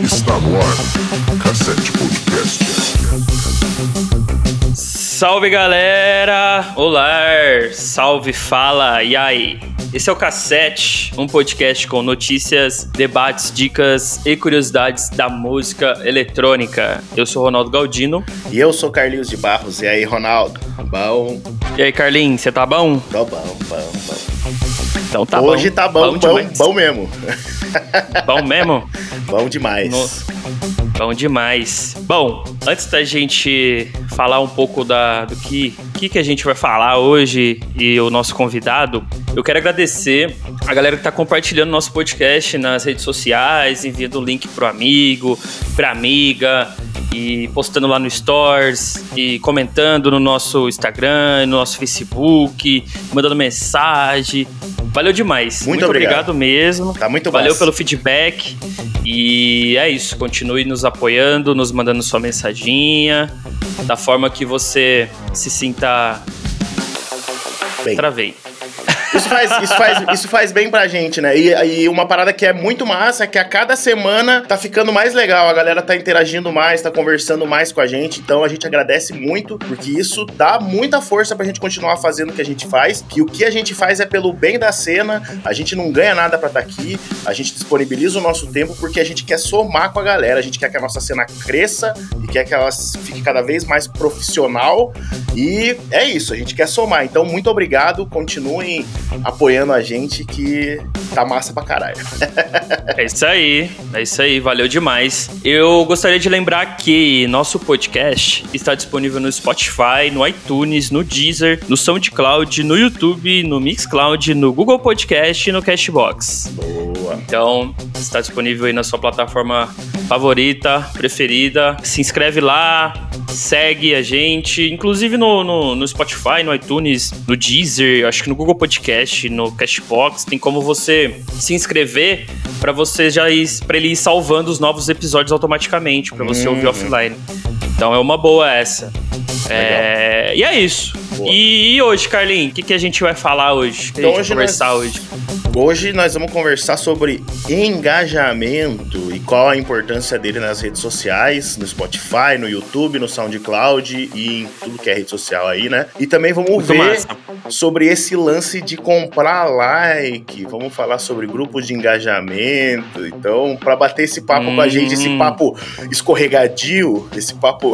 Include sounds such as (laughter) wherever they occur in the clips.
Está no ar. Cassete Podcast. Salve galera! Olá! Salve, fala, e aí? Esse é o Cassete, um podcast com notícias, debates, dicas e curiosidades da música eletrônica. Eu sou Ronaldo Galdino. E eu sou Carlinhos de Barros. E aí, Ronaldo? Bom? E aí, Carlinhos, você tá bom? Tô bom, bom, bom. Então tá Hoje bom. tá bom, bom, demais. bom mesmo. Bom mesmo? (laughs) Bom demais. No- Bom demais. Bom, antes da gente falar um pouco da, do que, que, que a gente vai falar hoje e o nosso convidado, eu quero agradecer a galera que está compartilhando nosso podcast nas redes sociais, enviando o link pro amigo, pra amiga, e postando lá no Stores, e comentando no nosso Instagram, no nosso Facebook, mandando mensagem. Valeu demais. Muito obrigado. obrigado mesmo. Tá muito Valeu massa. pelo feedback. E é isso. Continue nos apoiando, nos mandando sua mensaginha. Da forma que você se sinta. Bem. Travei. Isso faz, isso, faz, isso faz bem pra gente, né? E, e uma parada que é muito massa é que a cada semana tá ficando mais legal. A galera tá interagindo mais, tá conversando mais com a gente. Então a gente agradece muito, porque isso dá muita força pra gente continuar fazendo o que a gente faz. Que o que a gente faz é pelo bem da cena. A gente não ganha nada pra estar aqui. A gente disponibiliza o nosso tempo porque a gente quer somar com a galera. A gente quer que a nossa cena cresça e quer que ela fique cada vez mais profissional. E é isso, a gente quer somar. Então, muito obrigado. Continuem apoiando a gente que tá massa pra caralho. É isso aí. É isso aí. Valeu demais. Eu gostaria de lembrar que nosso podcast está disponível no Spotify, no iTunes, no Deezer, no SoundCloud, no YouTube, no Mixcloud, no Google Podcast e no Cashbox. Boa. Então, está disponível aí na sua plataforma favorita, preferida. Se inscreve lá, segue a gente. Inclusive no, no, no Spotify, no iTunes, no Deezer, acho que no Google Podcast, no Cashbox, tem como você se inscrever para você já ir, para ele ir salvando os novos episódios automaticamente, para você ouvir Uhum. offline. Então é uma boa essa. É, e é isso. E, e hoje, Carlinhos, o que, que a gente vai falar hoje? O que Então a gente hoje vai conversar nós- hoje? Hoje nós vamos conversar sobre engajamento e qual a importância dele nas redes sociais, no Spotify, no YouTube, no SoundCloud e em tudo que é rede social aí, né? E também vamos Muito ver massa. sobre esse lance de comprar like, vamos falar sobre grupos de engajamento. Então, para bater esse papo com a gente, esse Hum. papo escorregadio, esse papo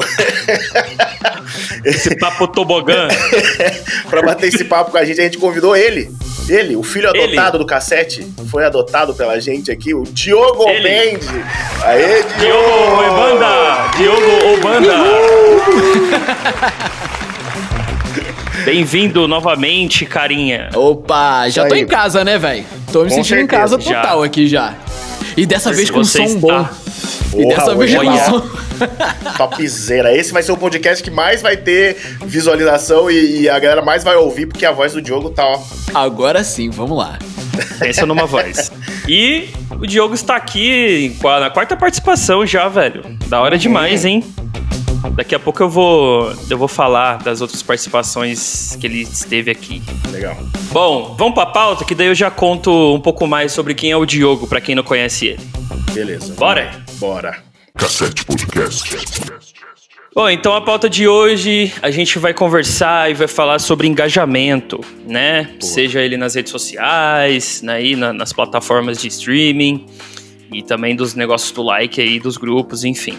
Esse papo tobogã. (laughs) Pra bater esse papo com a gente, a gente convidou ele. Ele, o filho Ele. adotado do cassete, foi adotado pela gente aqui, o Diogo Ele. Mendes. Aê, Diogo Diogo! Obanda! Diogo Obanda! Bem-vindo novamente, carinha. Opa, já tô em casa, né, velho? Tô me Com sentindo em certeza, casa total já. aqui já. E dessa vez com som está- bom. E Porra, dessa com é som. Topzera. Esse vai ser o podcast que mais vai ter visualização e, e a galera mais vai ouvir, porque a voz do Diogo tá, ó. Agora sim, vamos lá. Pensa numa voz. (laughs) E o Diogo está aqui na quarta participação já, velho. Da hora demais, hein? Daqui a pouco eu vou, eu vou falar das outras participações que ele esteve aqui. Legal. Bom, vamos pra pauta, que daí eu já conto um pouco mais sobre quem é o Diogo, pra quem não conhece ele. Beleza. Bora? Bora. Cassete Podcast. Bom, então a pauta de hoje a gente vai conversar e vai falar sobre engajamento, né? Seja ele nas redes sociais, né, aí na- nas plataformas de streaming e também dos negócios do like aí, dos grupos, enfim.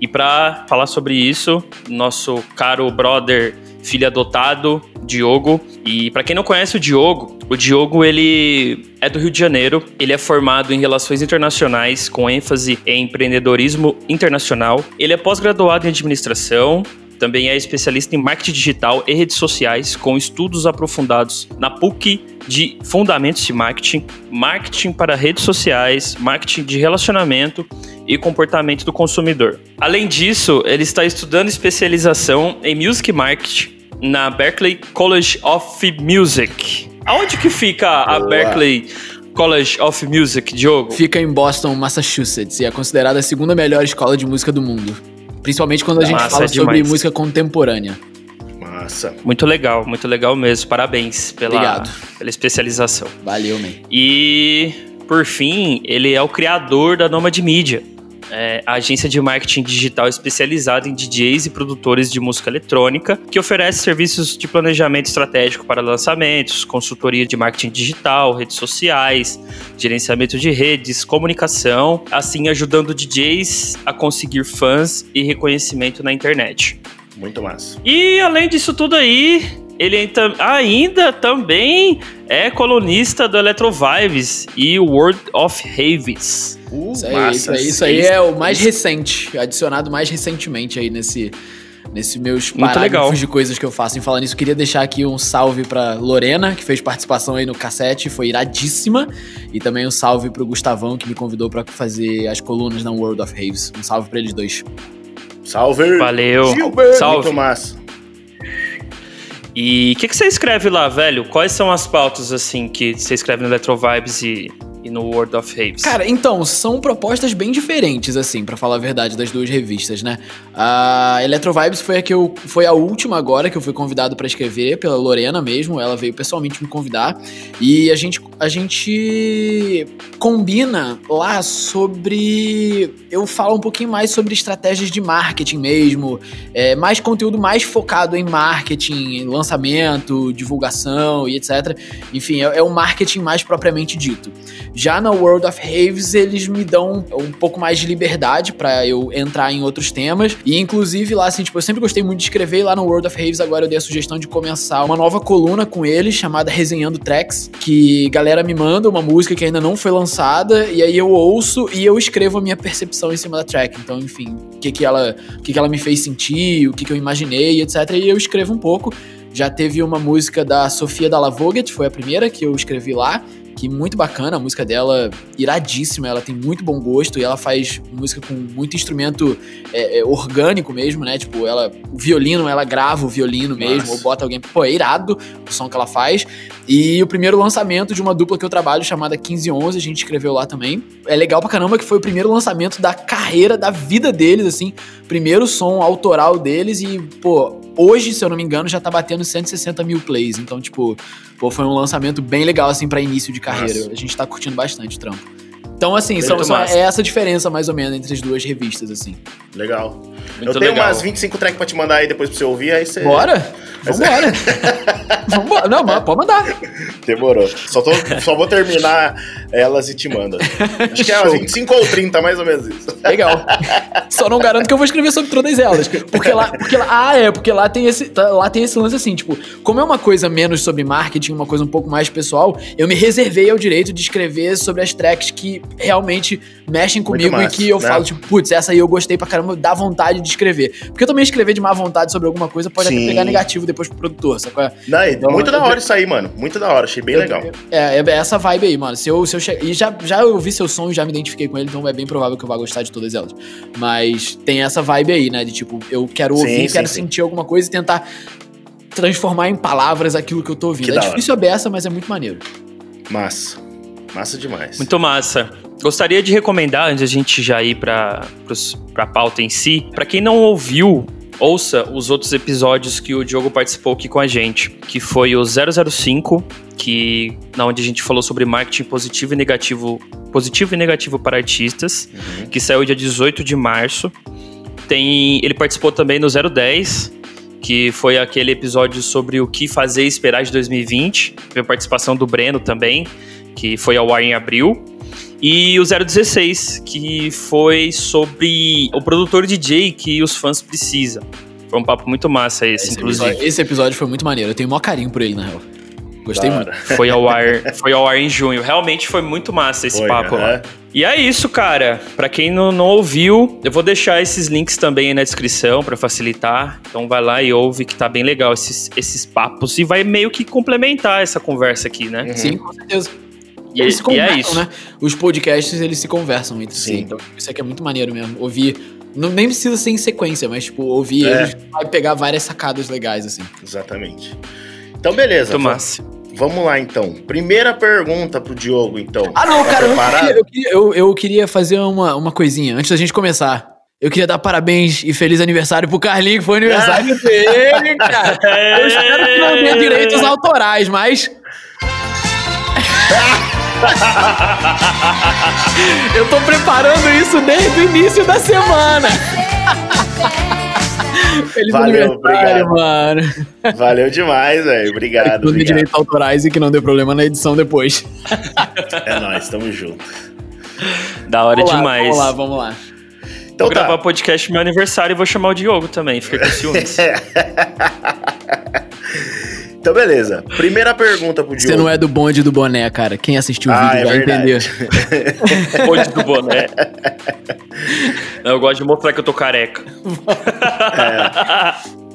E para falar sobre isso, nosso caro brother, filho adotado, Diogo. E para quem não conhece o Diogo, o Diogo ele é do Rio de Janeiro, ele é formado em relações internacionais com ênfase em empreendedorismo internacional. Ele é pós-graduado em administração, também é especialista em marketing digital e redes sociais, com estudos aprofundados na PUC de Fundamentos de Marketing, Marketing para redes sociais, Marketing de relacionamento e comportamento do consumidor. Além disso, ele está estudando especialização em Music Marketing na Berklee College of Music. Aonde que fica a Boa. Berklee College of Music, Diogo? Fica em Boston, Massachusetts, e é considerada a segunda melhor escola de música do mundo. Principalmente quando a gente Massa fala sobre demais. música contemporânea. Massa. Massa. Muito legal, muito legal mesmo. Parabéns pela, Obrigado. pela especialização. Valeu, man. E, por fim, ele é o criador da Nomad Media, é, a agência de marketing digital especializada em DJs e produtores de música eletrônica, que oferece serviços de planejamento estratégico para lançamentos, consultoria de marketing digital, redes sociais, gerenciamento de redes, comunicação, assim ajudando DJs a conseguir fãs e reconhecimento na internet. Muito massa. E além disso tudo aí, ele ainda, também é colunista do Electro Vibes e World of Raves. Uh, Isso aí, massa. isso aí, isso aí é o mais recente, adicionado mais recentemente aí nesse, nesse meus parágrafos de coisas que eu faço. Em falar nisso, queria deixar aqui um salve pra Lorena, que fez participação aí no cassete, foi iradíssima. E também um salve pro Gustavão, que me convidou pra fazer as colunas na World of Raves. Um salve pra eles dois. Salve. Valeu. Gilbert. Salve. Muito massa. E o que, que você escreve lá, velho? Quais são as pautas, assim, que você escreve no Electro Vibes e, e no World of Raves? Cara, então, são propostas bem diferentes, assim, pra falar a verdade, das duas revistas, né? A Electro Vibes foi a que eu foi a última agora que eu fui convidado pra escrever pela Lorena mesmo, ela veio pessoalmente me convidar e a gente a gente combina lá sobre eu falo um pouquinho mais sobre estratégias de marketing mesmo, é, mais conteúdo mais focado em marketing, em lançamento, divulgação e etc. Enfim, é, é o marketing mais propriamente dito. Já na World of Raves, eles me dão um pouco mais de liberdade pra eu entrar em outros temas. E inclusive lá, assim, tipo, eu sempre gostei muito de escrever. E lá no World of Raves, agora eu dei a sugestão de começar uma nova coluna com eles, chamada Resenhando Tracks. Que galera me manda uma música que ainda não foi lançada. E aí eu ouço e eu escrevo a minha percepção em cima da track. Então, enfim, o que, que, ela, o que, que ela me fez sentir, o que, que eu imaginei, etc. E eu escrevo um pouco. Já teve uma música da Sofia Dalla Voget, foi a primeira que eu escrevi lá que muito bacana, a música dela iradíssima, ela tem muito bom gosto e ela faz música com muito instrumento é, é, orgânico mesmo, né? Tipo, ela, o violino, ela grava o violino mesmo, Nossa. ou bota alguém. Pô, é irado o som que ela faz. E o primeiro lançamento de uma dupla que eu trabalho chamada 1511, a gente escreveu lá também. É legal pra caramba que foi o primeiro lançamento da carreira, da vida deles, assim. Primeiro som autoral deles e, pô, hoje, se eu não me engano, já tá batendo 160 mil plays. Então, tipo, pô, foi um lançamento bem legal, assim, pra início de carreira. Nossa. A gente tá curtindo bastante o trampo. Então, assim, são, são- é essa diferença, mais ou menos, entre as duas revistas, assim. Legal. Muito eu tenho legal. umas 25 tracks pra te mandar aí depois pra você ouvir, aí você. Bora? Vambora. (laughs) Vambora. Não, mas pode mandar. Demorou. Só, tô- só vou terminar elas e te mando. Acho que é umas Show. 25 ou 30, mais ou menos isso. Legal. Só não garanto que eu vou escrever sobre todas elas. Porque lá, porque lá, ah, é, porque lá tem esse, tá- lá tem esse lance assim, tipo, como é uma coisa menos sobre marketing, uma coisa um pouco mais pessoal, eu me reservei ao direito de escrever sobre as tracks que realmente mexem comigo e que eu né? falo, tipo, putz, essa aí eu gostei pra caramba, dá vontade de escrever. Porque eu também escrever de má vontade sobre alguma coisa pode Sim. até pegar negativo depois pro produtor, sacou? Não, Então, muito eu- da hora isso aí, mano. Muito da hora. Achei bem Eu- legal. É, é essa vibe aí, mano. Se eu, se eu che... E já, já ouvi seu som e já me identifiquei com ele, então é bem provável que eu vá gostar de todas elas. Mas tem essa vibe aí, né? De tipo, eu quero Sim, ouvir, sim, quero sim. sentir alguma coisa e tentar transformar em palavras aquilo que eu tô ouvindo. Que é difícil a beça, mas é muito maneiro. Massa. Massa demais. Muito massa. Gostaria de recomendar, antes de a gente já ir para a pauta em si, para quem não ouviu, ouça os outros episódios que o Diogo participou aqui com a gente, que foi o 005, que na onde a gente falou sobre marketing positivo e negativo, positivo e negativo para artistas, Uhum. que saiu dia 18 de março. Tem, ele participou também no 010, que foi aquele episódio sobre o que fazer e esperar de 2020. Teve a participação do Breno também, que foi ao ar em abril. E o 016, que foi sobre o produtor DJ que os fãs precisam. Foi um papo muito massa esse, inclusive. episódio, esse episódio foi muito maneiro. Eu tenho o maior carinho por ele, na real. Gostei Da muito. Foi ao ar, (laughs) foi ao ar em junho. Realmente foi muito massa esse Foi, papo lá. E é isso, cara. Pra quem não, não ouviu, eu vou deixar esses links também aí na descrição pra facilitar. Então vai lá e ouve que tá bem legal esses, esses papos e vai meio que complementar essa conversa aqui, né? Uhum. Sim, com certeza. E, eles se e conversam, é isso. né? Os podcasts, eles se conversam entre si. Sim. Então, isso aqui é muito maneiro mesmo. Ouvir. Não, nem precisa ser em sequência, mas, tipo, ouvir É. eles vai pegar várias sacadas legais, assim. Exatamente. Então, beleza. Massa. Vamos lá, então. Primeira pergunta pro Diogo, então. Ah, não, Tá cara, eu preparado? queria, eu, queria, eu- eu queria fazer uma, uma coisinha antes da gente começar. Eu queria dar parabéns e feliz aniversário pro Carlinho, que foi aniversário (laughs) dele, cara. Eu espero que não tenha direitos autorais, mas. (laughs) Eu tô preparando isso desde o início da semana. Feliz Valeu, obrigado. mano. Valeu demais, velho. Obrigado, Tudo de obrigado. direitos autorais e que não dê problema na edição depois. É nóis, tamo junto. Da hora Vamos lá, demais. Vamos lá, vamos lá. Então Vou gravar tá. podcast no meu aniversário e vou chamar o Diogo também. Fica com ciúmes. (laughs) Então, beleza. Primeira pergunta pro Diogo. Você não é do bonde do boné, cara. Quem assistiu o Ah, vídeo é vai verdade. entender. (laughs) (laughs) Hoje do boné. Não, eu gosto de mostrar que eu tô careca.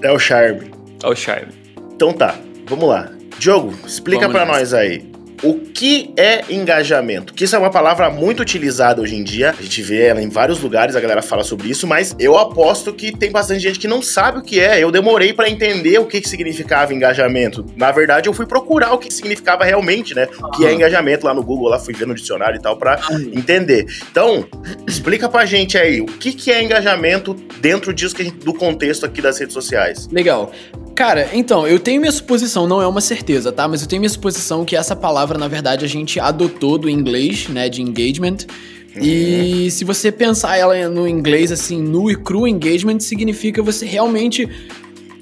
É o Charme. Olha o charme. Então tá, vamos lá. Diogo, explica Vamos pra nessa. nós aí. O que é engajamento? Que isso é uma palavra muito utilizada hoje em dia. A gente vê ela em vários lugares, a galera fala sobre isso, mas eu aposto que tem bastante gente que não sabe o que é. Eu demorei pra entender o que, que significava engajamento. Na verdade, eu fui procurar o que significava realmente, né? O que é engajamento lá no Google, lá fui ver no dicionário e tal pra entender. Então, explica pra gente aí, o que, que é engajamento dentro disso gente, do contexto aqui das redes sociais? Legal. Cara, então, eu tenho minha suposição, não é uma certeza, tá? Mas eu tenho minha suposição que essa palavra, na verdade, a gente adotou do inglês, né? De engagement. E se você pensar ela no inglês, assim, nu e cru engagement, significa você realmente.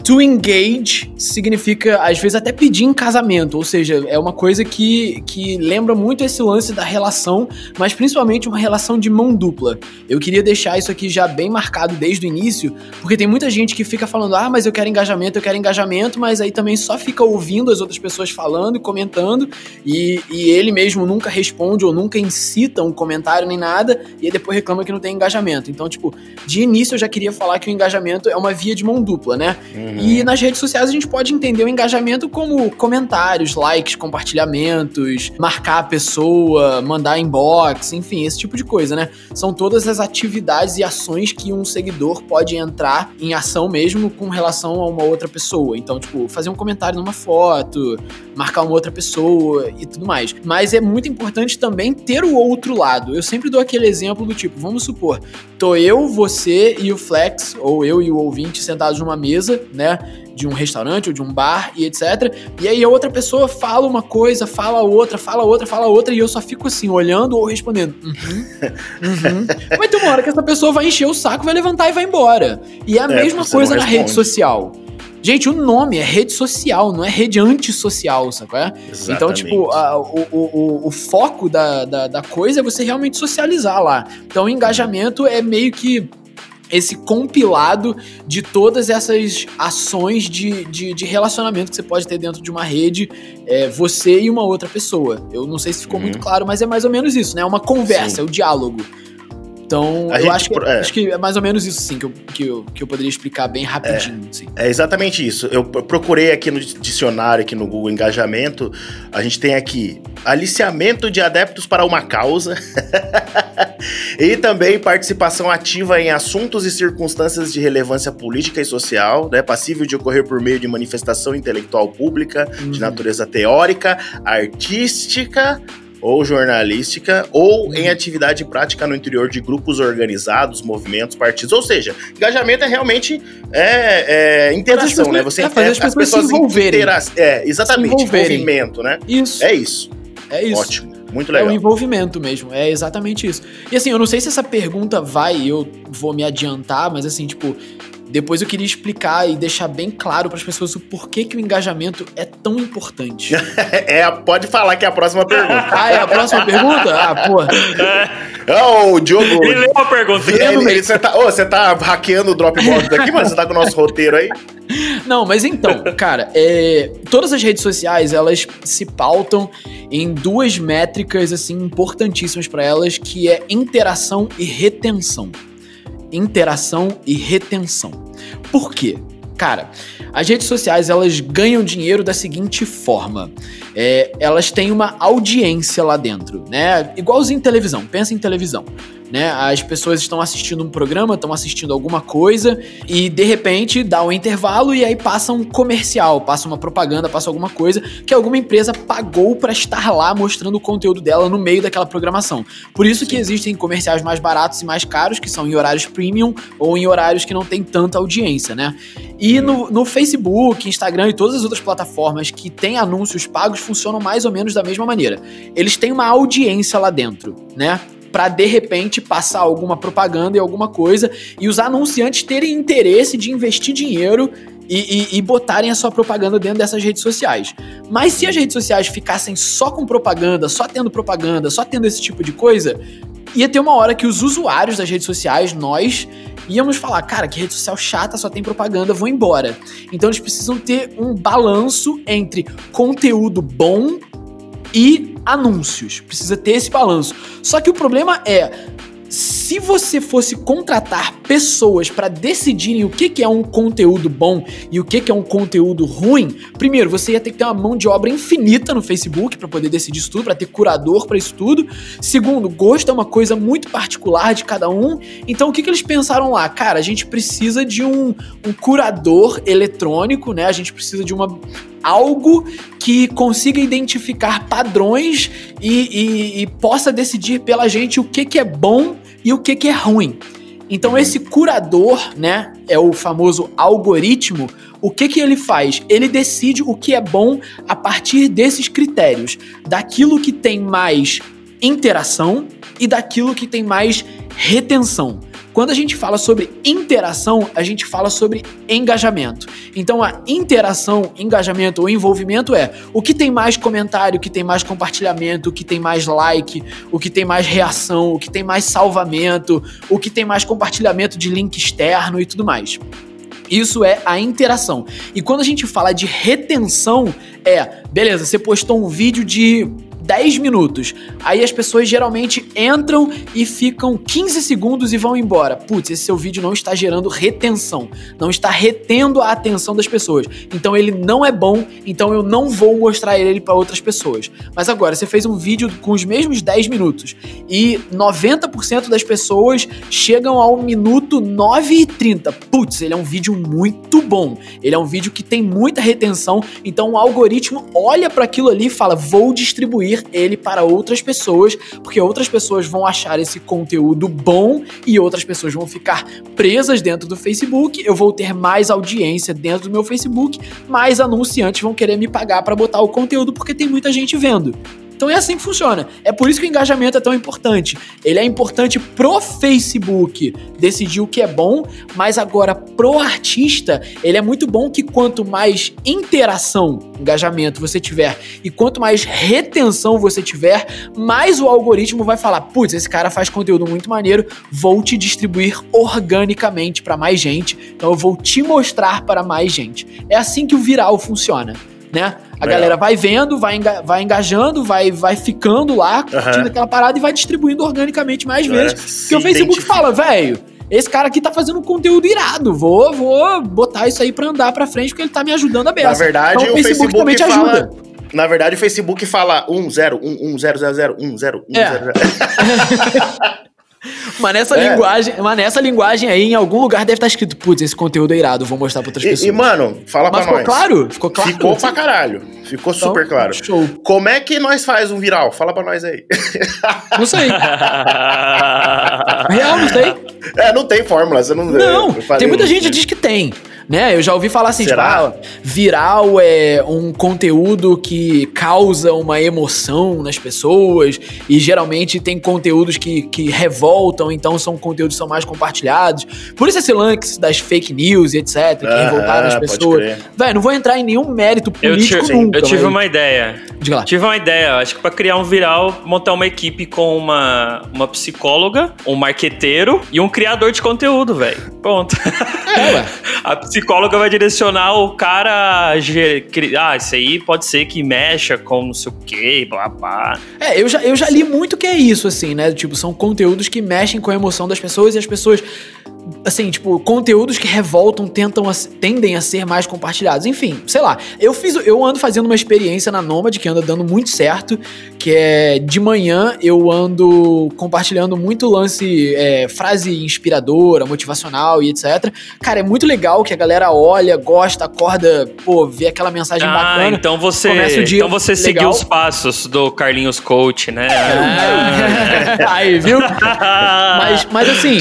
To engage significa, às vezes, até pedir em casamento. Ou seja, é uma coisa que, que lembra muito esse lance da relação, mas principalmente uma relação de mão dupla. Eu queria deixar isso aqui já bem marcado desde o início, porque tem muita gente que fica falando, ah, mas eu quero engajamento, eu quero engajamento, mas aí também só fica ouvindo as outras pessoas falando e comentando, e, e ele mesmo nunca responde ou nunca incita um comentário nem nada, e aí depois reclama que não tem engajamento. Então, tipo, de início eu já queria falar que o engajamento é uma via de mão dupla, né? E nas redes sociais a gente pode entender o engajamento como comentários, likes, compartilhamentos, marcar a pessoa, mandar inbox, enfim, esse tipo de coisa, né? São todas as atividades e ações que um seguidor pode entrar em ação mesmo com relação a uma outra pessoa. Então, tipo, fazer um comentário numa foto, marcar uma outra pessoa e tudo mais. Mas é muito importante também ter o outro lado. Eu sempre dou aquele exemplo do tipo, vamos supor, tô eu, você e o Flex, ou eu e o ouvinte sentados numa mesa, né? De um restaurante ou de um bar e etc. E aí a outra pessoa fala uma coisa, fala outra, fala outra, fala outra, e eu só fico assim, olhando ou respondendo. Uhum, (laughs) uhum. Vai ter uma hora que essa pessoa vai encher o saco, vai levantar e vai embora. E é a É, mesma coisa na rede social. Gente, o nome é rede social, não é rede antissocial, qual é? Então, tipo, a- o, o, o, o foco da, da, da coisa é você realmente socializar lá. Então, o engajamento é meio que esse compilado de todas essas ações de, de, de relacionamento que você pode ter dentro de uma rede, é, você e uma outra pessoa. Eu não sei se ficou Uhum. muito claro, mas é mais ou menos isso, né? É uma conversa, Sim. é o diálogo. Então, A eu gente acho que, é. acho que é mais ou menos isso, sim, que eu, que eu, que eu poderia explicar bem rapidinho, assim. É exatamente isso. Eu pro- procurei aqui no dicionário, aqui no Google Engajamento. A gente tem aqui aliciamento de adeptos para uma causa. (laughs) e também participação ativa em assuntos e circunstâncias de relevância política e social, né? Passível de ocorrer por meio de manifestação intelectual pública, de Uhum. natureza teórica, artística ou jornalística, ou em atividade prática no interior de grupos organizados, movimentos, partidos. Ou seja, engajamento é realmente é, é, interação, pessoas- né? Você é, fazer as pessoas se envolverem. É, exatamente, envolverem. envolvimento, né? Isso, É isso. é isso. Ótimo. Muito É o legal. envolvimento mesmo, é exatamente isso. E assim, eu não sei se essa pergunta vai, eu vou me adiantar, mas assim, tipo, depois eu queria explicar e deixar bem claro para as pessoas o porquê que o engajamento é tão importante. (laughs) É, pode falar que é a próxima pergunta. ah, é a próxima pergunta? Ah, pô. Ô, o Diogo. Ele leu a pergunta. Ele- ele- Você tá, ô, você tá hackeando o Dropbox daqui, mas você tá com o nosso roteiro aí? Não, mas então, cara, é, todas as redes sociais, elas se pautam em duas métricas, assim, importantíssimas para elas, que é interação e retenção. Interação e retenção. Por quê? Cara, as redes sociais, elas ganham dinheiro da seguinte forma. É, elas têm uma audiência lá dentro, né? Igualzinho televisão, pensa em televisão. Né? As pessoas estão assistindo um programa, estão assistindo alguma coisa e de repente dá um intervalo e aí passa um comercial, passa uma propaganda, passa alguma coisa que alguma empresa pagou para estar lá mostrando o conteúdo dela no meio daquela programação. Por isso que existem comerciais mais baratos e mais caros, que são em horários premium ou em horários que não tem tanta audiência, né? E no, no Facebook, Instagram e todas as outras plataformas que têm anúncios pagos funcionam mais ou menos da mesma maneira. Eles têm uma audiência lá dentro, né? Para de repente passar alguma propaganda e alguma coisa e os anunciantes terem interesse de investir dinheiro e, e, e, botarem a sua propaganda dentro dessas redes sociais. Mas se as redes sociais ficassem só com propaganda, só tendo propaganda, só tendo esse tipo de coisa, ia ter uma hora que os usuários das redes sociais, nós, íamos falar, cara, que rede social chata, só tem propaganda, vou embora. Então eles precisam ter um balanço entre conteúdo bom e anúncios. Precisa ter esse balanço. Só que o problema é se você fosse contratar pessoas para decidirem o que, que é um conteúdo bom e o que, que é um conteúdo ruim, primeiro você ia ter que ter uma mão de obra infinita no Facebook para poder decidir isso tudo, para ter curador para isso tudo. Segundo, gosto é uma coisa muito particular de cada um. Então o que, que eles pensaram lá? Cara, a gente precisa de um, um curador eletrônico, né? A gente precisa de uma algo que consiga identificar padrões e, e, e, possa decidir pela gente o que, que é bom e o que, que é ruim. Então esse curador, né, é o famoso algoritmo. O que que ele faz? Ele decide o que é bom a partir desses critérios, daquilo que tem mais interação e daquilo que tem mais retenção. Quando a gente fala sobre interação, a gente fala sobre engajamento. Então a interação, engajamento ou envolvimento é o que tem mais comentário, o que tem mais compartilhamento, o que tem mais like, o que tem mais reação, o que tem mais salvamento, o que tem mais compartilhamento de link externo e tudo mais. Isso é a interação. E quando a gente fala de retenção, é, beleza, você postou um vídeo de 10 minutos. Aí as pessoas geralmente entram e ficam 15 segundos e vão embora. Putz, esse seu vídeo não está gerando retenção, não está retendo a atenção das pessoas. Então ele não é bom, então eu não vou mostrar ele para outras pessoas. Mas agora, você fez um vídeo com os mesmos 10 minutos e 90% das pessoas chegam ao minuto 9 e 30. Putz, ele é um vídeo muito bom. Ele é um vídeo que tem muita retenção, então o algoritmo olha para aquilo ali e fala: "Vou distribuir ele para outras pessoas, porque outras pessoas vão achar esse conteúdo bom e outras pessoas vão ficar presas dentro do Facebook. Eu vou ter mais audiência dentro do meu Facebook, mais anunciantes vão querer me pagar para botar o conteúdo porque tem muita gente vendo. Então é assim que funciona. É por isso que o engajamento é tão importante. Ele é importante pro Facebook decidir o que é bom, mas agora pro artista, ele é muito bom que quanto mais interação, engajamento você tiver e quanto mais retenção você tiver, mais o algoritmo vai falar: "Putz, esse cara faz conteúdo muito maneiro, vou te distribuir organicamente para mais gente. Então eu vou te mostrar para mais gente". É assim que o viral funciona né? A Legal. galera vai vendo, vai, enga vai engajando, vai, vai ficando lá, curtindo uhum. aquela parada e vai distribuindo organicamente mais vezes. Porque o Facebook identifica. fala, velho, esse cara aqui tá fazendo um conteúdo irado. Vou, vou botar isso aí pra andar pra frente, porque ele tá me ajudando a beça. Na verdade, então, o, Facebook, Facebook também te fala... ajuda. Na verdade, o Facebook fala 1, 0, 1, 1, 0, 0, 0, 1, 0, 1, 0, 0. Mas nessa, é. linguagem, mas nessa linguagem aí, em algum lugar deve estar escrito, putz, esse conteúdo é irado, vou mostrar pra outras e, pessoas. E, mano, fala mas pra ficou nós. claro? Ficou claro? Ficou pra caralho. Ficou então, super claro. Show. Como é que nós faz um viral? Fala pra nós aí. (laughs) Não sei. (laughs) Real, não sei. É, não tem fórmula. Você não, não tem muita gente que diz que tem né? Eu já ouvi falar assim, tipo, ah, viral é um conteúdo que causa uma emoção nas pessoas e geralmente tem conteúdos que, que revoltam, então são conteúdos que são mais compartilhados. Por isso esse lance das fake news e etc, que ah, revoltaram as pessoas. Velho, não vou entrar em nenhum mérito político eu tive, nunca. Eu tive mas... uma ideia. Diga lá. Tive uma ideia, acho que para criar um viral, montar uma equipe com uma, uma psicóloga, um marqueteiro e um criador de conteúdo, velho. Ponto. É, ué. (laughs) A psicóloga vai direcionar o cara. Ah, isso aí pode ser que mexa com não sei o que, blá blá. É, eu já, eu já li muito que é isso, assim, né? Tipo, são conteúdos que mexem com a emoção das pessoas e as pessoas assim, tipo, conteúdos que revoltam tentam a- tendem a ser mais compartilhados. Enfim, sei lá. Eu fiz, eu ando fazendo uma experiência na Nomad que anda dando muito certo, que é de manhã eu ando compartilhando muito lance, é, frase inspiradora, motivacional e etc. Cara, é muito legal que a galera olha, gosta, acorda, pô, vê aquela mensagem Ah, bacana. então você, Começa o dia então você seguiu legal. os passos do Carlinhos Coach, né? Ah, (laughs) aí, viu? (laughs) Mas, mas assim,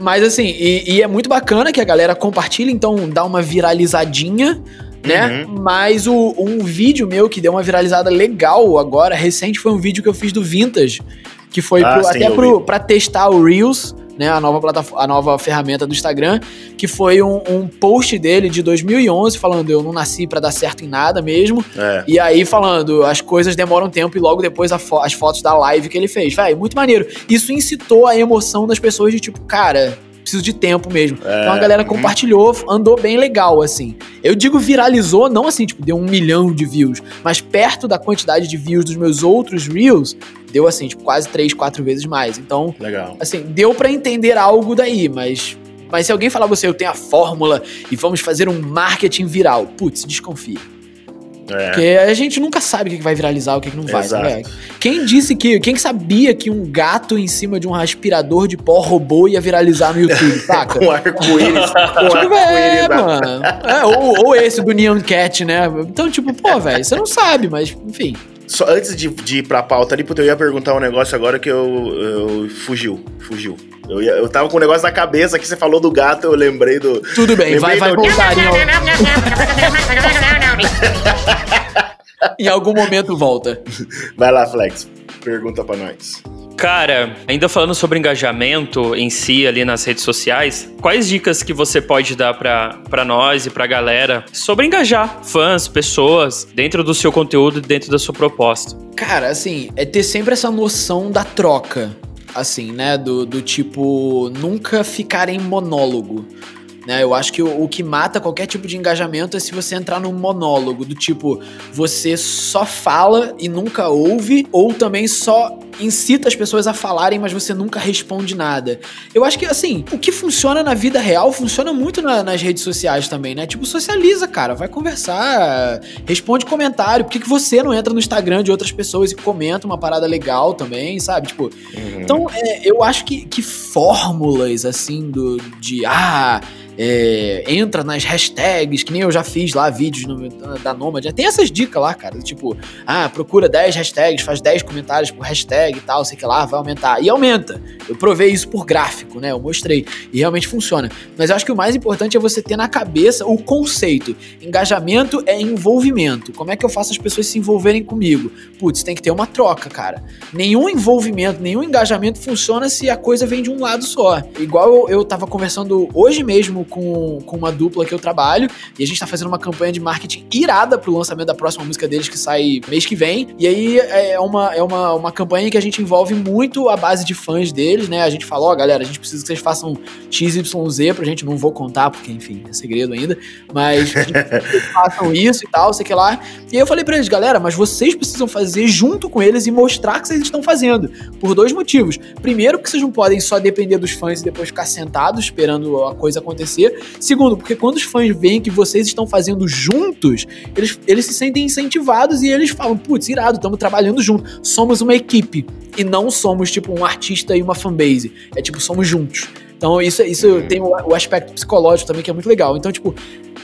mas assim, e, e é muito bacana que a galera compartilha, então dá uma viralizadinha, né? Mas o, um vídeo meu que deu uma viralizada legal agora, recente, foi um vídeo que eu fiz do Vintage, que foi Ah, pro- sim, até pro, pra testar o Reels, né? A nova, plataforma, a nova ferramenta do Instagram, que foi um, um post dele de 2011 falando: Eu não nasci pra dar certo em nada mesmo. É. E aí, falando, as coisas demoram tempo e logo depois fo- as fotos da live que ele fez. Véi, muito maneiro. Isso incitou a emoção das pessoas de tipo, cara, preciso de tempo mesmo. então a galera uhum. compartilhou, andou bem legal, assim. Eu digo viralizou, não assim, tipo, deu um milhão de views, mas perto da quantidade de views dos meus outros Reels, deu assim, tipo, quase três, quatro vezes mais. Então, Legal. assim, deu pra entender algo daí, mas. Mas se alguém falar você, eu tenho a fórmula e vamos fazer um marketing viral, putz, desconfia. É. Porque a gente nunca sabe o que vai viralizar, o que não vai, Exato. né? Quem disse que. Quem sabia que um gato em cima de um aspirador de pó robô ia viralizar no YouTube, (laughs) saca? Com arco-íris. (laughs) Com Tipo, é, na- mano. É, ou, ou esse do Neon Cat, né? Então, tipo, pô, velho, você não sabe, mas, enfim. Só antes de, de ir pra pauta ali, puta, eu ia perguntar um negócio agora que eu, eu fugiu. Fugiu. Eu, ia- eu tava com um negócio na cabeça que você falou do gato, eu lembrei do. Tudo bem, vai, vai do- voltar (laughs) em algum momento volta. Vai lá, Flex. Pergunta pra nós. Cara, ainda falando sobre engajamento em si ali nas redes sociais, quais dicas que você pode dar pra nós e pra galera sobre engajar fãs, pessoas dentro do seu conteúdo e dentro da sua proposta? Cara, assim, é ter sempre essa noção da troca. Assim, né? Do, do tipo, nunca ficar em monólogo. Né? Eu acho que o, o que mata qualquer tipo de engajamento é se você entrar num monólogo, do tipo, você só fala e nunca ouve, ou também só incita as pessoas a falarem, mas você nunca responde nada. Eu acho que, assim, o que funciona na vida real funciona muito na- nas redes sociais também, né? Tipo, socializa, cara, vai conversar, responde comentário. Por que, que você não entra no Instagram de outras pessoas e comenta uma parada legal também, sabe? Tipo, então, é, eu acho que, que fórmulas, assim, do, de, ah, é, entra nas hashtags, que nem eu já fiz lá, vídeos no, da Nomad, tem essas dicas lá, cara, tipo, ah, procura 10 hashtags, faz 10 comentários por hashtag e tal, sei que lá, vai aumentar. E aumenta. Eu provei isso por gráfico, né, eu mostrei, e realmente funciona. Mas eu acho que o mais importante é você ter na cabeça o conceito. Engajamento é envolvimento. Como é que eu faço as pessoas se envolverem comigo? Putz, tem que ter uma troca, cara. Nenhum envolvimento, nenhum engajamento funciona se a coisa vem de um lado só. Igual eu, eu tava conversando hoje mesmo com, com uma dupla que eu trabalho, e a gente tá fazendo uma campanha de marketing irada pro lançamento da próxima música deles, que sai mês que vem. E aí é uma, é uma, uma campanha que a gente envolve muito a base de fãs deles, né? A gente falou, ó, galera, a gente precisa que vocês façam XYZ pra gente, não vou contar, porque, enfim, é segredo ainda, mas (laughs) façam isso e tal, sei que lá. E aí eu falei pra eles, galera, mas vocês precisam fazer junto com eles e mostrar que vocês estão fazendo. Por dois motivos. Primeiro, porque vocês não podem só depender dos fãs e depois ficar sentados esperando a coisa acontecer. Segundo, porque quando os fãs veem que vocês estão fazendo juntos, eles, eles se sentem incentivados e eles falam, putz, irado, estamos trabalhando junto. Somos uma equipe. E não somos, tipo, um artista e uma fanbase. É tipo, somos juntos. Então, isso, isso tem o, o aspecto psicológico também que é muito legal. Então, tipo,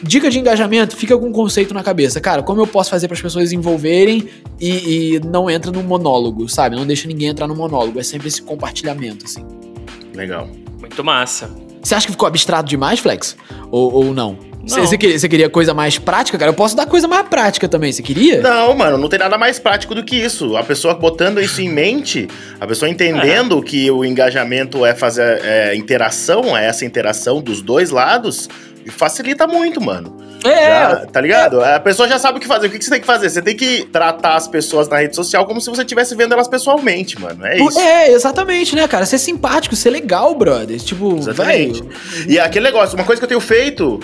dica de engajamento, fica com um conceito na cabeça. Cara, como eu posso fazer para as pessoas se envolverem e, e não entra no monólogo, sabe? Não deixa ninguém entrar no monólogo. É sempre esse compartilhamento, assim. Legal. Muito massa. Você acha que ficou abstrato demais, Flex? Ou, ou não? Você queria, queria coisa mais prática, cara? Eu posso dar coisa mais prática também. Você queria? Não, mano, não tem nada mais prático do que isso. A pessoa botando isso em mente, a pessoa entendendo que o engajamento é fazer é, interação, é essa interação dos dois lados, facilita muito, mano. É, Já, tá ligado? A pessoa já sabe o que fazer. O que você tem que fazer? Você tem que tratar as pessoas na rede social como se você estivesse vendo elas pessoalmente, mano. É isso. É, exatamente, né, cara? Ser simpático, ser legal, brother. Tipo, Exatamente. velho. E aquele negócio, uma coisa que eu tenho feito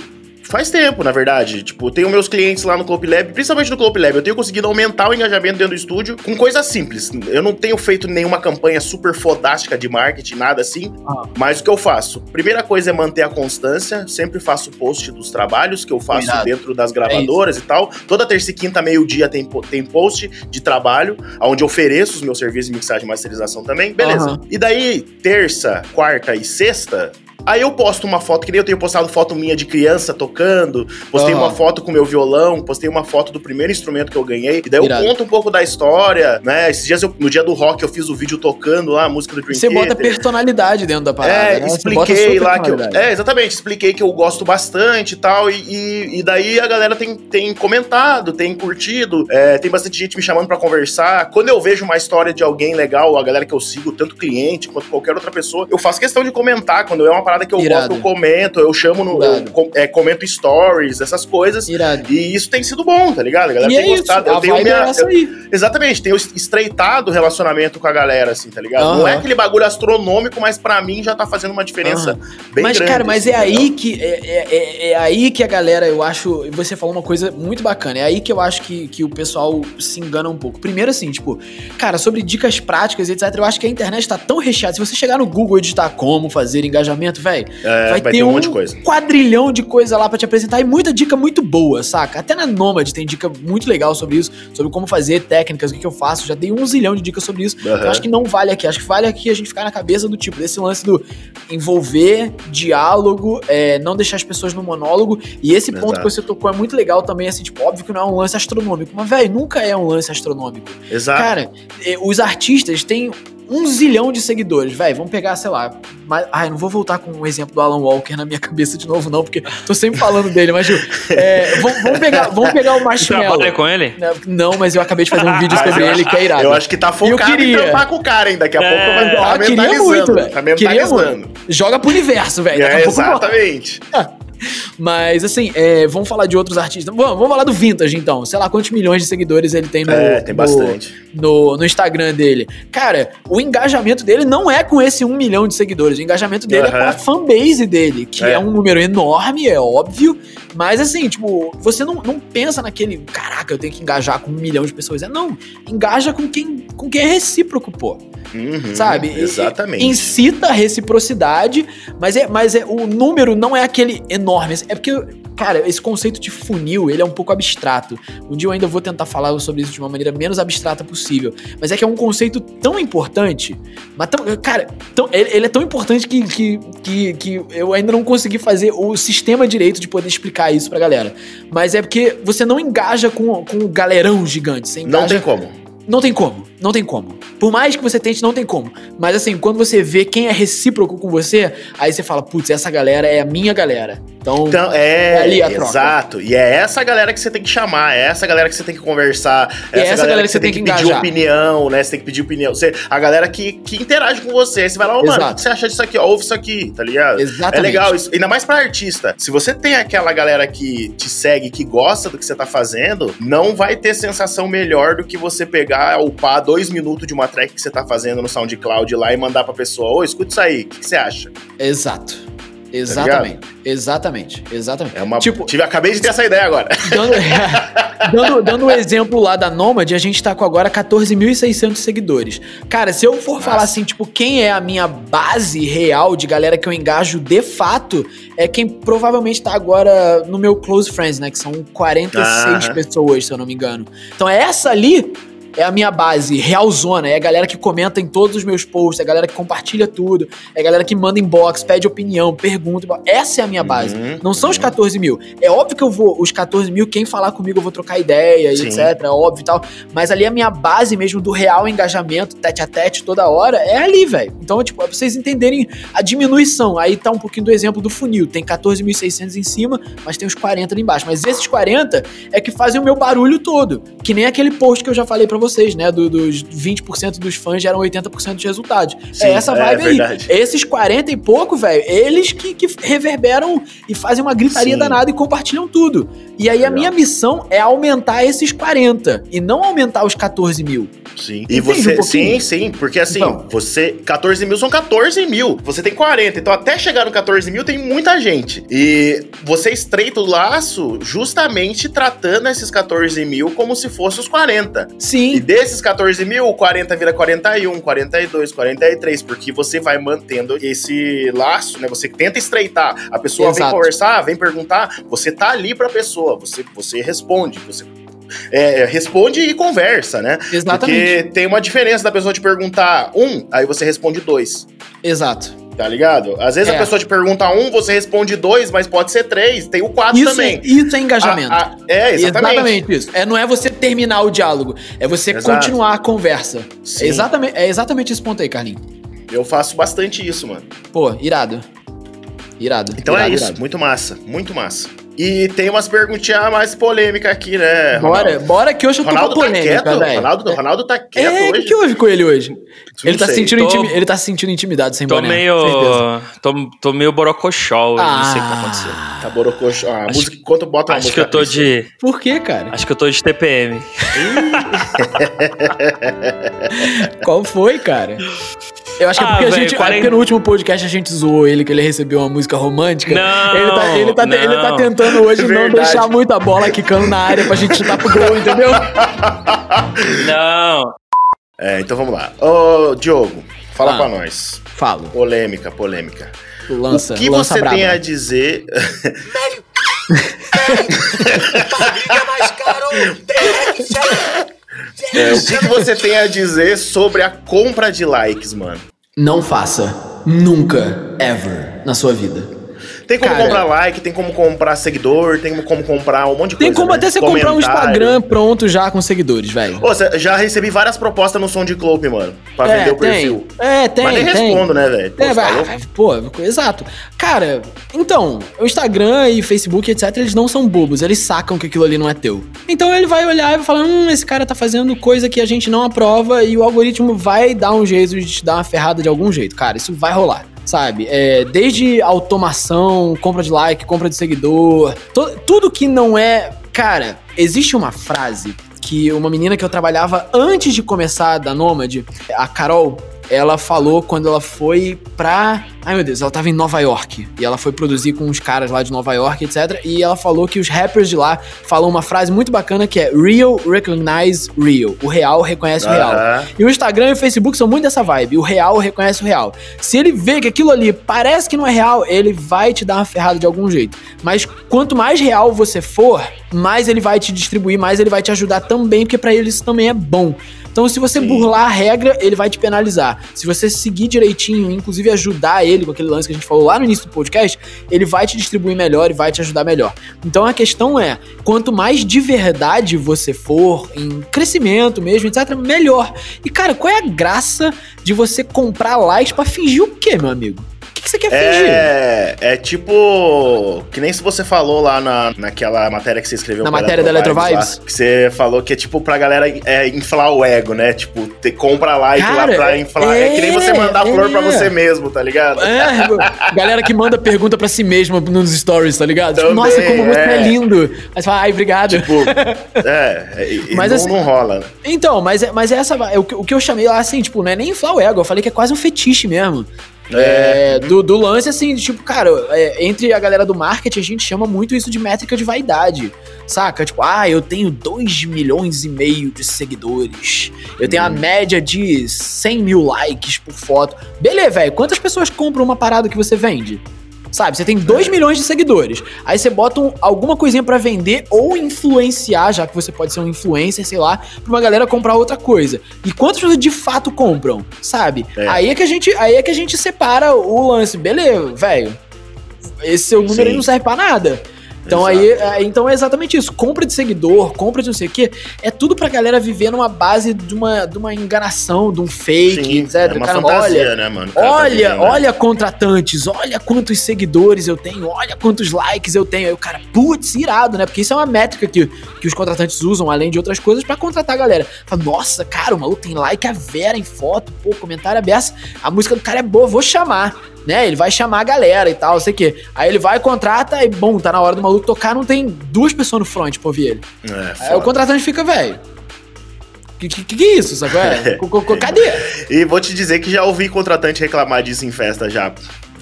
faz tempo, na verdade. Tipo, tenho meus clientes lá no Club Lab, principalmente no Club Lab, eu tenho conseguido aumentar o engajamento dentro do estúdio com coisas simples. Eu não tenho feito nenhuma campanha super fodástica de marketing, nada assim, Ah. mas o que eu faço? Primeira coisa é manter a constância, sempre faço post dos trabalhos que eu faço Cuidado. dentro das gravadoras e tal. Toda terça e quinta, meio-dia, tem, tem post de trabalho, onde eu ofereço os meus serviços de mixagem e masterização também. Beleza. Aham. E daí, terça, quarta e sexta, Aí eu posto uma foto, que nem eu tenho postado foto minha de criança tocando, postei Aham. uma foto com meu violão, postei uma foto do primeiro instrumento que eu ganhei, e daí Irado. eu conto um pouco da história, né? Esses dias, eu- no dia do rock, eu fiz o vídeo tocando lá a música do Dream Você bota Theater. personalidade dentro da parada. É, né? Bota expliquei lá que eu. É, exatamente, expliquei que eu gosto bastante e tal. E, e, e daí a galera tem, tem comentado, tem curtido, é, tem bastante gente me chamando pra conversar. Quando eu vejo uma história de alguém legal, a galera que eu sigo, tanto cliente quanto qualquer outra pessoa, eu faço questão de comentar. Quando é uma parada que eu Irado. gosto, eu comento, eu chamo no. Eu, é, comento stories, essas coisas. Irado. E isso tem sido bom, tá ligado? A galera E tem é isso, gostado. a Eu tenho minha. é eu-. Exatamente, tenho estreitado o relacionamento com a galera, assim, tá ligado? Não é aquele bagulho astronômico, mas pra mim já tá fazendo uma diferença bem mas, grande. cara, mas assim, é entendeu? aí que é, é- é- é aí que a galera, eu acho. Você falou uma coisa muito bacana. É aí que eu acho que, que o pessoal se engana um pouco. Primeiro, assim, tipo, cara, sobre dicas práticas, etc. Eu acho que a internet tá tão recheada. Se você chegar no Google e digitar como fazer engajamento, velho, É, vai, ter, um, monte de coisa. quadrilhão de coisa lá pra te apresentar e muita dica muito boa, saca? Até na Nomad tem dica muito legal sobre isso, sobre como fazer técnicas, o que, que eu faço. Já dei um zilhão de dicas sobre isso. Aham. Eu acho que não vale aqui. Acho que vale aqui a gente ficar na cabeça do tipo, desse lance do envolver, diálogo, é, não deixar as pessoas no monólogo. E esse ponto Exato. que você tocou é muito legal também, assim, tipo, óbvio que não é um lance astronômico, mas, velho, nunca é um lance astronômico. Exato. Cara, eh, os artistas têm um zilhão de seguidores, velho. Vamos pegar, sei lá. Mas, ai, não vou voltar com um exemplo do Alan Walker na minha (laughs) cabeça de novo, não, porque tô sempre falando dele, mas Gil, é, vamos, vamos pegar, vamos pegar o Marshmallow. Trabalha com ele? Não, mas eu acabei de fazer um (laughs) vídeo sobre eu ele que é irado. Eu acho que tá focado queria. em trampar com o cara, hein? Daqui a pouco vai Ah, estar queria muito, velho. Tá Queria mentalizando. Joga pro universo, velho. Daqui a É, pouco rola. Mas, assim, é, vamos falar de outros artistas. Vamos, vamos falar do Vintage, então. Sei lá quantos milhões de seguidores ele tem no, É, tem no- bastante. no, no Instagram dele. Cara, o engajamento dele não é com esse um milhão de seguidores. O engajamento dele é com a fanbase dele, que é. É. um número enorme, é óbvio. Mas, assim, tipo, você não, não pensa naquele, caraca, eu tenho que engajar com um milhão de pessoas. É, não. Engaja com quem, com quem é recíproco, pô. Uhum, Sabe? E- Exatamente. Incita a reciprocidade, mas é, mas é o número não é aquele enorme. É porque, cara, esse conceito de funil, ele é um pouco abstrato. Um dia eu ainda vou tentar falar sobre isso de uma maneira menos abstrata possível. Mas é que é um conceito tão importante, mas tão, cara, tão- ele, ele é tão importante que, que, que, que eu ainda não consegui fazer o sistema direito de poder explicar isso pra galera. Mas é porque você não engaja com, com o galerão gigante, você engaja Não tem como. não tem como, não tem como. Por mais que você tente, não tem como. Mas assim, quando você vê quem é recíproco com você, aí você fala, putz, essa galera é a minha galera. Então, Então, é, ali a troca. exato. E é essa galera que você tem que chamar, é essa galera que você tem que conversar, E é essa galera que você tem que pedir engajar. opinião, né? Você tem que pedir opinião. Você, a galera que, que interage com você. Aí você vai lá, ô, mano, o que você acha disso aqui? Ó, ouve isso aqui, tá ligado? exatamente. É legal isso. Ainda mais pra artista. Se você tem aquela galera que te segue, que gosta do que você tá fazendo, não vai ter sensação melhor do que você pegar, upar dois minutos de uma track que você tá fazendo no SoundCloud lá e mandar pra pessoa, ô, escuta isso aí, o que, que você acha? Exato. Exatamente. exatamente. Exatamente. É uma. Tipo, tive, acabei de ter essa ideia agora. (laughs) dando, dando, dando um exemplo lá da Nomad, a gente tá com agora 14.600 seguidores. Cara, se eu for falar assim, tipo, quem é a minha base real de galera que eu engajo de fato, é quem provavelmente tá agora no meu close friends, né? Que são 46 Aham. pessoas, se eu não me engano. Então, essa ali é a minha base realzona, é a galera que comenta em todos os meus posts, é a galera que compartilha tudo, é a galera que manda inbox, pede opinião, pergunta. Essa é a minha base. Uhum, Não são os uhum. 14 mil. É óbvio que eu vou, os 14 mil, quem falar comigo eu vou trocar ideia, e etc. É óbvio e tal. Mas ali a minha base mesmo do real engajamento, tete a tete, toda hora, é ali, velho. Então, tipo, é pra vocês entenderem a diminuição. Aí tá um pouquinho do exemplo do funil. Tem 14.600 em cima, mas tem os 40 ali embaixo. Mas esses 40 é que fazem o meu barulho todo. Que nem aquele post que eu já falei pra vocês, né? Do, dos 20% dos fãs geram 80% dos resultados. Sim, é essa é vibe aí. verdade. Esses 40 e pouco, velho, eles que, que reverberam e fazem uma gritaria Sim. danada e compartilham tudo. E aí a Legal. minha missão é aumentar esses 40 e não aumentar os 14 mil. Sim. E Entende você. um sim, sim. Porque assim, Então. você. 14 mil são 14 mil. Você tem 40. Então, até chegar no 14 mil, tem muita gente. E você estreita o laço justamente tratando esses 14 mil como se fosse os 40. E desses 14 mil, o 40 vira 41, 42, 43, porque você vai mantendo esse laço, né? Você tenta estreitar. A pessoa vem Exato. conversar, vem perguntar, você tá ali pra pessoa, você, você responde, você é, responde e conversa, né? exatamente. Porque tem uma diferença da pessoa te perguntar um, aí você responde dois. Exato. Tá ligado? Às vezes É. a pessoa te pergunta um, você responde dois, mas pode ser três. Tem o quatro Isso, também. é, isso é engajamento. A- a- é, exatamente. isso. É, não é você terminar o diálogo, é você Exato. continuar a conversa. Sim. É exatamente, é exatamente esse ponto aí, Carlinhos. Eu faço bastante isso, mano. Pô, irado. Irado. Então irado, é isso, irado. muito massa, muito massa. E tem umas perguntinhas mais polêmicas aqui, né? Bora, Ronaldo? bora que hoje eu tô Ronaldo com tá polêmica, quieto? velho. Ronaldo, Ronaldo tá quieto É, o que, hoje. que houve com ele hoje? Não Ele tá, sei. sentindo Tô- intimi- ele tá se sentindo intimidado sem Tô boné. meio. certeza. Tô, tô meio borocochó hoje, não sei o que tá acontecendo. Tá borocochô. A Acho- música, quanto bota uma Acho que eu tô de. Por quê, cara? Acho que eu tô de TPM. (laughs) Qual foi, cara? Eu acho que é Ah, porque, a velho, gente, é 40 porque no último podcast a gente zoou ele, que ele recebeu uma música romântica. Não, ele, tá, ele, tá, ele tá não. tentando hoje não deixar muita bola quicando na área pra gente chutar pro gol, entendeu? (laughs) Não. É, então vamos lá. Ô, Diogo, fala Ah. pra nós. Falo. Polêmica, polêmica. Lança, o que lança você braba. tem a dizer... (laughs) É, o que, que você tem a dizer sobre a compra de likes, mano? Não faça. Nunca, ever, na sua vida. Tem como Cara- comprar like, tem como comprar seguidor, tem como comprar um monte de Tem coisa. como né? até você comprar um. Instagram pronto já com seguidores, velho. Ô, já recebi várias propostas no som de Clube, mano. Pra vender o perfil. tem. É, tem, Mas nem tem. respondo, né, velho? Pô, É, tá vai, pô, exato. Cara, então, o Instagram e Facebook, etc., eles não são bobos, eles sacam que aquilo ali não é teu. Então ele vai olhar e vai falar: hum, esse cara tá fazendo coisa que a gente não aprova e o algoritmo vai dar um jeito de te dar uma ferrada de algum jeito. Cara, isso vai rolar. Sabe? É, desde automação, compra de like, compra de seguidor, to- tudo que não é. Cara, existe uma frase que uma menina que eu trabalhava antes de começar da Nômade, a Carol, ela falou quando ela foi pra. Ai meu Deus, ela tava em Nova York. E ela foi produzir com uns caras lá de Nova York, etc. E ela falou que os rappers de lá falam uma frase muito bacana que é Real recognize real. O real reconhece o real. E o Instagram e o Facebook são muito dessa vibe. O real reconhece o real. Se ele vê que aquilo ali parece que não é real, ele vai te dar uma ferrada de algum jeito. Mas quanto mais real você for, mais ele vai te distribuir, mais ele vai te ajudar também, porque pra ele isso também é bom. Então, se você Sim. burlar a regra, ele vai te penalizar. Se você seguir direitinho, inclusive ajudar ele com aquele lance que a gente falou lá no início do podcast, ele vai te distribuir melhor e vai te ajudar melhor. Então a questão é, quanto mais de verdade você for, em crescimento mesmo, etc, melhor. E cara, qual é a graça de você comprar likes pra fingir o quê, meu amigo? Que, você quer fingir? É, é tipo. Que nem se você falou lá na, naquela matéria que você escreveu Na matéria da Eletro Eletrovibes? lá, que você falou que é tipo pra galera é, inflar o ego, né? Tipo, ter, compra like Cara, lá pra inflar. É, que nem você é, mandar é. flor pra você mesmo, tá ligado? É, galera que manda pergunta pra si mesma nos stories, tá ligado? Tipo, Também, nossa, como você é. é. lindo. Aí você fala, ai, obrigado. Tipo, (laughs) é, é, e- Mas não, assim- não rola, né? Então, mas, é- mas essa. é O que, o que eu chamei lá, assim, tipo, não é nem inflar o ego, eu falei que é quase um fetiche mesmo. É, do, do lance, assim, de, tipo, cara, é, entre a galera do marketing, a gente chama muito isso de métrica de vaidade. Saca? Tipo, ah, eu tenho 2 milhões e meio de seguidores. Eu tenho a média de 100 mil likes por foto. Beleza, velho. Quantas pessoas compram uma parada que você vende? Sabe, você tem 2 milhões de seguidores. Aí você bota um- alguma coisinha pra vender ou influenciar, já que você pode ser um influencer, sei lá, pra uma galera comprar outra coisa. E quantas pessoas de fato compram, sabe? É. Aí é que a gente, aí é que a gente separa o lance. Beleza, velho. Esse seu número Sim. aí não serve pra nada. Então Exato. aí, é, então é exatamente isso. Compra de seguidor, compra de não sei o quê. É tudo pra galera viver numa base de uma, de uma enganação, de um fake, Sim, etc. é uma Cara, fantasia, olha, né, mano? Cara tá Olha, né? olha contratantes, olha quantos seguidores eu tenho, olha quantos likes eu tenho. Aí o cara, putz, irado, né? Porque isso é uma métrica que, que os contratantes usam, além de outras coisas, pra contratar a galera. Fala, nossa, cara, o maluco tem like a Vera em foto, pô, comentário aberto. A música do cara é boa, vou chamar. Né, ele vai chamar a galera e tal, sei o quê. Aí ele vai, contrata e, bom, tá na hora do maluco tocar, não tem duas pessoas no front pra ouvir ele. É, Aí foda. o contratante fica, velho. Que, que, que é isso, sabe? É, (laughs) cadê? E vou te dizer que já ouvi contratante reclamar disso em festa já.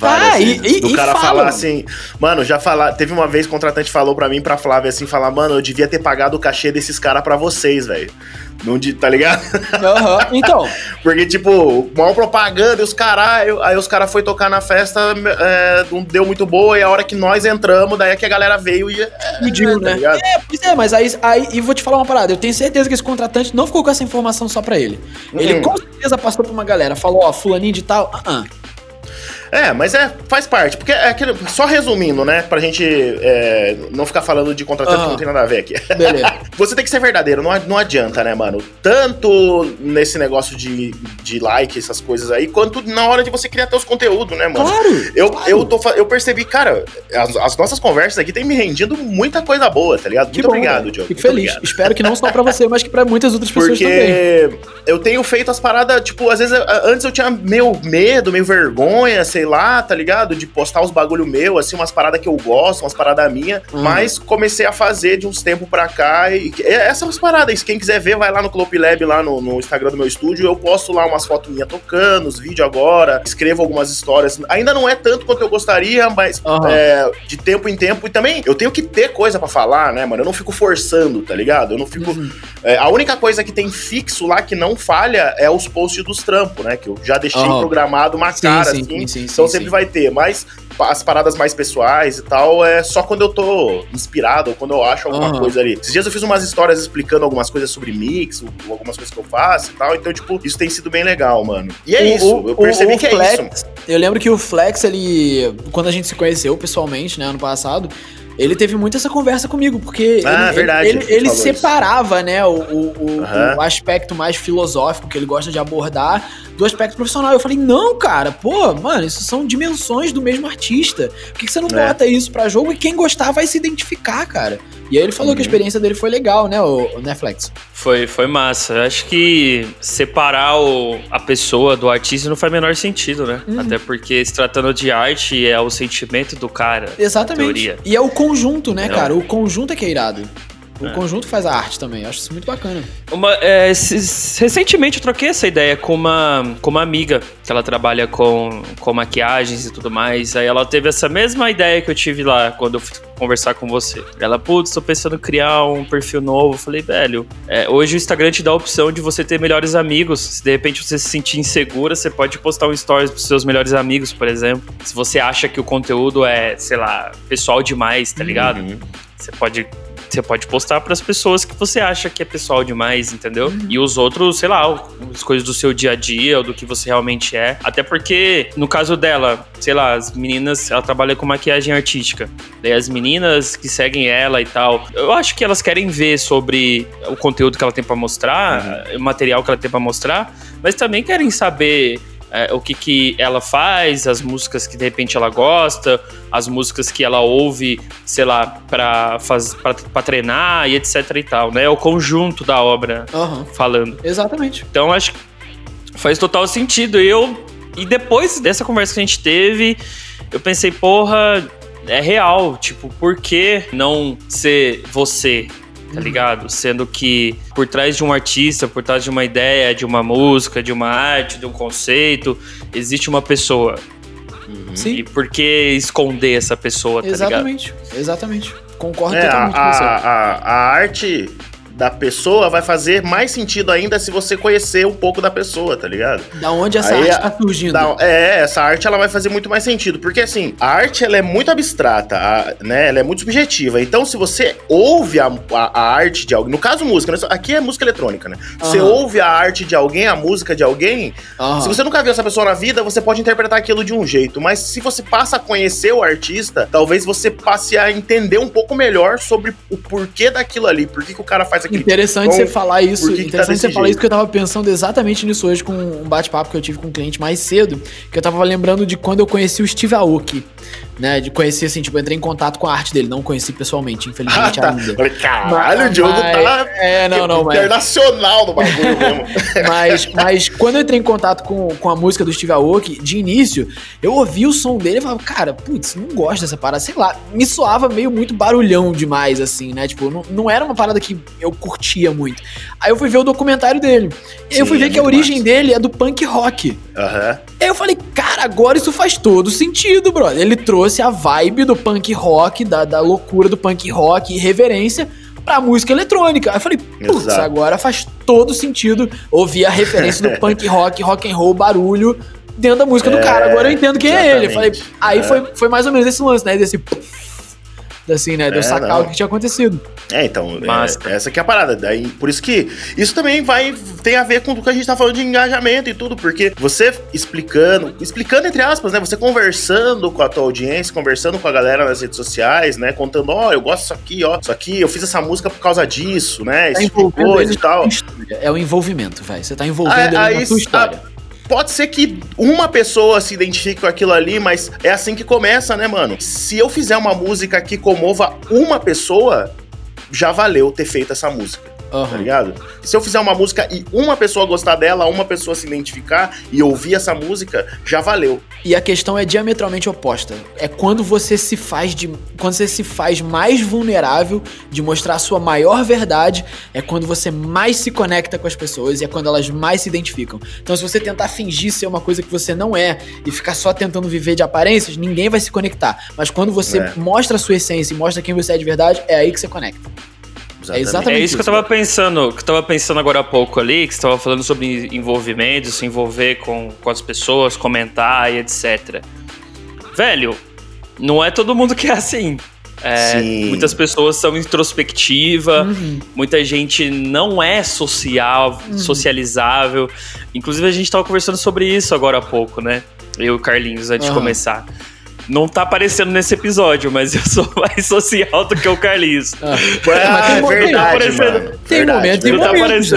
Ah, e- vezes. e- do e cara fala, falar mano. assim, mano, já falar, teve uma vez o contratante falou pra mim, pra Flávia assim, falar, mano, eu devia ter pagado o cachê desses caras pra vocês, velho. Não de, tá ligado? Aham. (laughs) Então, Porque, tipo, mal propaganda e os caralho. Aí os caras foi tocar na festa, é, não deu muito boa, e a hora que nós entramos, daí é que a galera veio e. pediu, tá né? ligado? É, pois é, mas aí, aí. E vou te falar uma parada. Eu tenho certeza que esse contratante não ficou com essa informação só pra ele. Ele Hum. com certeza passou pra uma galera. Falou, ó, fulaninho de tal. Ah, ah. É, mas é, faz parte. Porque é aquilo, só resumindo, né? Pra gente é, não ficar falando de contratante Aham. que não tem nada a ver aqui. (laughs) Beleza. Você tem que ser verdadeiro, não, não adianta, né, mano? Tanto nesse negócio de, de like, essas coisas aí, quanto na hora de você criar teus conteúdos, né, mano? Claro! Eu, claro. eu, tô, eu percebi, cara, as, as nossas conversas aqui têm me rendido muita coisa boa, tá ligado? Que Muito bom, obrigado. Diogo. Fico feliz. obrigado. Espero que não só pra (laughs) você, mas que pra muitas outras pessoas também. Porque eu tenho feito as paradas, tipo, às vezes antes eu tinha meio medo, meio vergonha, sei lá, tá ligado? De postar os bagulho meu, assim, umas paradas que eu gosto, umas paradas minhas. Uhum. Mas comecei a fazer de uns tempos pra cá. E e essas paradas, quem quiser ver, vai lá no Clope Lab, lá no, no Instagram do meu estúdio. Eu posto lá umas fotos minhas tocando, os vídeos agora, escrevo algumas histórias. Ainda não é tanto quanto eu gostaria, mas Aham. é, de tempo em tempo. E também eu tenho que ter coisa pra falar, né, mano? Eu não fico forçando, tá ligado? Eu não fico. Uhum. É, a única coisa que tem fixo lá que não falha é os posts dos trampos, né? Que eu já deixei Aham. programado uma Sim, cara, sim, assim. sim, sim, então sim, sempre sim. vai ter. Mas as paradas mais pessoais e tal é só quando eu tô inspirado ou quando eu acho alguma Aham. coisa ali. Esses dias eu fiz umas histórias explicando algumas coisas sobre mix, algumas coisas que eu faço e tal. Então, tipo, isso tem sido bem legal, mano. E é O- isso. o- eu percebi o- o que é Flex- isso. mano. Eu lembro que o Flex, ele. Quando a gente se conheceu pessoalmente, né, ano passado, ele teve muito essa conversa comigo, porque Ah, ele, verdade, ele, ele separava, né, o, o, Aham. o aspecto mais filosófico que ele gosta de abordar do aspecto profissional. Eu falei, não, cara, pô, mano, isso são dimensões do mesmo artista. Por que, que você não É. bota isso pra jogo e quem gostar vai se identificar, cara? E aí ele falou que a Uhum. experiência dele foi legal, né, o, o Netflix? Foi, foi massa. Eu Acho que separar o, a pessoa do artista não faz o menor sentido, né? Uhum. Até porque se tratando de arte, é o sentimento do cara. Exatamente. Teoria. E é o conjunto, né, Não. cara? O conjunto é que é irado. O É. conjunto faz a arte também. Eu acho isso muito bacana. Uma, é, recentemente eu troquei essa ideia com uma, com uma amiga, que ela trabalha com, com maquiagens e tudo mais. Aí ela teve essa mesma ideia que eu tive lá quando eu fui conversar com você. Ela, putz, tô pensando em criar um perfil novo. Eu falei, velho, é, hoje o Instagram te dá a opção de você ter melhores amigos. Se de repente você se sentir insegura, você pode postar um stories pros seus melhores amigos, por exemplo. Se você acha que o conteúdo é, sei lá, pessoal demais, tá ligado? Uhum. Você pode, você pode postar para as pessoas que você acha que é pessoal demais, entendeu? E os outros, sei lá, as coisas do seu dia a dia, ou do que você realmente é. Até porque, no caso dela, sei lá, as meninas, ela trabalha com maquiagem artística. Daí as meninas que seguem ela e tal, eu acho que elas querem ver sobre o conteúdo que ela tem para mostrar, o material que ela tem para mostrar, mas também querem saber é, o que, que ela faz, as músicas que de repente ela gosta, as músicas que ela ouve, sei lá, pra, faz, pra, pra treinar e etc e tal, né? É o conjunto da obra Aham. falando. Exatamente. Então acho que faz total sentido. E eu. E depois dessa conversa que a gente teve, eu pensei, porra, é real. Tipo, por que não ser você? Tá ligado? Sendo que por trás de um artista, por trás de uma ideia, de uma música, de uma arte, de um conceito, existe uma pessoa. Sim. E por que esconder essa pessoa, tá ligado? Exatamente. Exatamente. Concordo É, a, totalmente com você. a, a, a arte da pessoa vai fazer mais sentido ainda se você conhecer um pouco da pessoa, tá ligado? Da onde essa Aí, arte tá surgindo? Da- é, essa arte ela vai fazer muito mais sentido, porque assim, a arte ela é muito abstrata, a- né? Ela é muito subjetiva. Então, se você ouve a, a- a arte de alguém, no caso música, né? aqui é música eletrônica, né? Você Aham. ouve a arte de alguém, a música de alguém, Aham. se você nunca viu essa pessoa na vida, você pode interpretar aquilo de um jeito, mas se você passa a conhecer o artista, talvez você passe a entender um pouco melhor sobre o porquê daquilo ali, por que, que o cara faz aquilo. Interessante Então, você falar isso. que que tá interessante você falar jeito? isso, porque eu tava pensando exatamente nisso hoje com um bate-papo que eu tive com um cliente mais cedo. Que eu tava lembrando de quando eu conheci o Steve Aoki. Né, de conhecer, assim, tipo, entrei em contato com a arte dele. Não conheci pessoalmente, Ah, infelizmente tá. ainda. Falei, caralho, o Mas- Diogo tá É, não, não, mas. internacional no bagulho mesmo. (laughs) Mas, mas quando eu entrei em contato com, com a música do Steve Aoki, de início, eu ouvi o som dele e falava, cara, putz, não gosto dessa parada, sei lá, me soava meio muito barulhão demais, assim, né? Tipo, não, não era uma parada que eu curtia muito. Aí eu fui ver o documentário dele. E aí eu Sim, fui ver é que a origem massa. dele é do punk rock. Aham. Aí eu falei, cara, agora isso faz todo sentido, brother. Ele trouxe a vibe do punk rock, da, da loucura do punk rock e reverência pra música eletrônica. Aí eu falei, putz, Exato. agora faz todo sentido ouvir a referência do (laughs) punk rock, rock and roll, barulho dentro da música do É, cara. Agora eu entendo quem é ele. Eu falei, exatamente. aí É. foi, foi mais ou menos esse lance, né? Desse assim, né? Deu É, sacar não. o que tinha acontecido. É, então, é, Massa. essa que é a parada. Daí, por isso que isso também vai tem a ver com o que a gente tá falando de engajamento e tudo, porque você explicando, explicando entre aspas, né, você conversando com a tua audiência, conversando com a galera nas redes sociais, né, contando, ó, eu gosto disso aqui, ó, isso aqui, eu fiz essa música por causa disso, né, Tá tipo de coisa eles e tal. É o envolvimento, velho. Você tá envolvendo Ah, ele aí na sua s- história. Pode ser que uma pessoa se identifique com aquilo ali, mas é assim que começa, né, mano? Se eu fizer uma música que comova uma pessoa, já valeu ter feito essa música. Tá Aham. ligado? Se eu fizer uma música e uma pessoa gostar dela, uma pessoa se identificar e ouvir essa música, já valeu. E a questão é diametralmente oposta. É quando você se faz de, quando você se faz mais vulnerável de mostrar a sua maior verdade, é quando você mais se conecta com as pessoas e é quando elas mais se identificam. Então, se você tentar fingir ser uma coisa que você não é e ficar só tentando viver de aparências, ninguém vai se conectar. Mas quando você É. mostra a sua essência e mostra quem você é de verdade, é aí que você conecta. Exatamente É isso que eu tava pensando, que eu tava pensando agora há pouco ali, que você tava falando sobre envolvimento, se envolver com, com as pessoas, comentar e etc. Velho, não é todo mundo que é assim. É, Sim. muitas pessoas são introspectivas, Uhum. muita gente não é social, socializável. Inclusive, a gente tava conversando sobre isso agora há pouco, né? Eu e o Carlinhos, antes de Aham. começar. Não tá aparecendo nesse episódio, mas eu sou (laughs) mais social do que o Carlinhos. Ah. Ah, tem é tem- verdade, mano. Tem Verdade, momentos e Não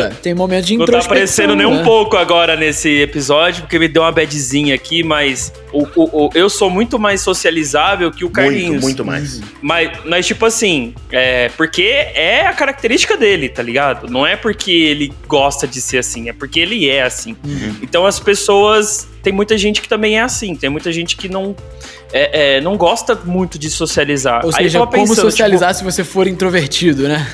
tá? Tem momentos de Não tá aparecendo nem um né? pouco agora nesse episódio, porque me deu uma badzinha aqui, mas o, o- o- eu sou muito mais socializável que o Carlinhos. Muito, muito mais. Mas, mas, tipo assim, é porque é a característica dele, tá ligado? Não é porque ele gosta de ser assim, é porque ele é assim. Uhum. Então as pessoas. Tem muita gente que também é assim, tem muita gente que não, é, é, não gosta muito de socializar. Ou seja, tava como pensando, tipo, socializar se você for introvertido, né?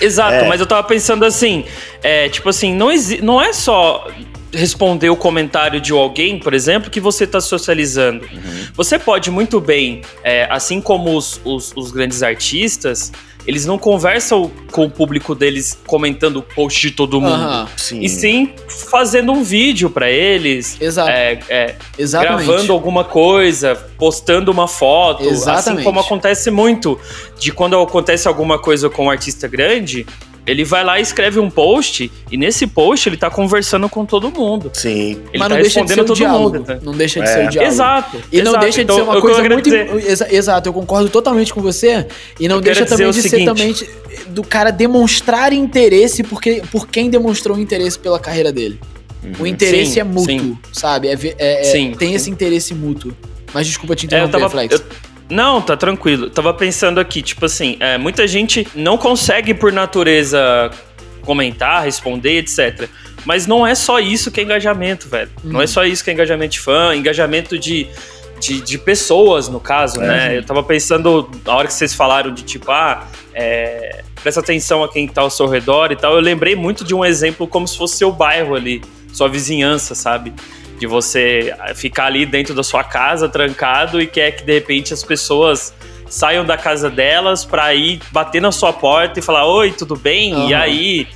Exato, É. mas eu tava pensando assim, é, tipo assim, não, não é só responder o comentário de alguém, por exemplo, que você tá socializando. Você pode muito bem, é, assim como os, os- os grandes artistas, eles não conversam com o público deles comentando o post de todo mundo. Aham, Sim. E sim fazendo um vídeo pra eles, Exato. é, é, Exatamente. gravando alguma coisa, postando uma foto, assim Exatamente. como acontece muito de quando acontece alguma coisa com um artista grande, ele vai lá e escreve um post e nesse post ele tá conversando com todo mundo. Sim. Ele Mas tá não deixa de ser respondendo o todo diálogo. mundo. tá? Não deixa de É. ser o diálogo. Exato. E não exato. deixa de Então, ser uma coisa muito. dizer- Exa- exato, eu concordo totalmente com você. E não Eu deixa também de ser seguinte. também de- do cara demonstrar interesse porque, por quem demonstrou interesse pela carreira dele. O interesse Sim, é mútuo, sim. sabe? É, é- é- Sim, tem sim. esse interesse mútuo. Mas desculpa te É, eu interromper, tava, Flex. eu- não, tá tranquilo. Tava pensando aqui, tipo assim, é, muita gente não consegue por natureza comentar, responder, etc. Mas não é só isso que é engajamento, velho. Não Uhum. é só isso que é engajamento de fã, engajamento de, de, de pessoas, no caso, É. né? Eu tava pensando, na hora que vocês falaram de tipo, ah, é, presta atenção a quem tá ao seu redor e tal, eu lembrei muito de um exemplo como se fosse seu bairro ali, sua vizinhança, sabe? De você ficar ali dentro da sua casa, trancado, e quer que de repente as pessoas saiam da casa delas pra ir bater na sua porta e falar: Oi, tudo bem? E Aham. aí.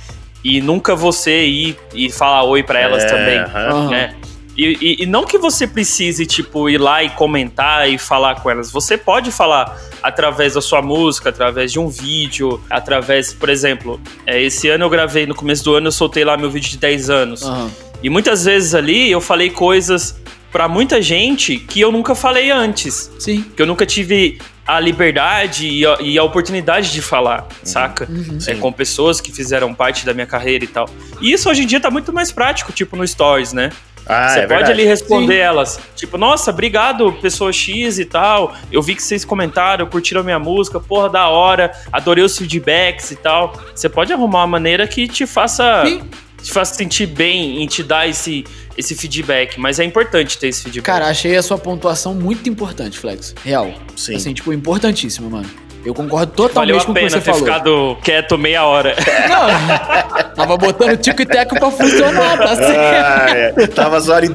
E nunca você ir e falar oi pra elas É, também. Aham. né? E, e- e não que você precise, tipo, ir lá e comentar e falar com elas. Você pode falar através da sua música, através de um vídeo, através, por exemplo, é, esse ano eu gravei, no começo do ano eu soltei lá meu vídeo de 10 anos. Aham. E muitas vezes ali eu falei coisas pra muita gente que eu nunca falei antes. Sim. Que eu nunca tive a liberdade e a, e a oportunidade de falar, saca? Uhum. É, com pessoas que fizeram parte da minha carreira e tal. E isso hoje em dia tá muito mais prático, tipo no Stories, né? Ah, Você é pode verdade. ali responder Sim. elas. Tipo, nossa, obrigado, pessoa X e tal. Eu vi que vocês comentaram, curtiram a minha música, porra, da hora. Adorei os feedbacks e tal. Você pode arrumar uma maneira que te faça, Sim. Te faça sentir bem em te dar esse, esse feedback. Mas é importante ter esse feedback. Cara, achei a sua pontuação muito importante, Flex. Real. Sim. Assim, tipo, importantíssima, mano. Eu concordo Valeu totalmente a com o que pena você ter falou. ficado quieto meia hora. (laughs) Não, tava botando tico e teco pra funcionar, tá (laughs) certo? Ah, é. Tava só ali.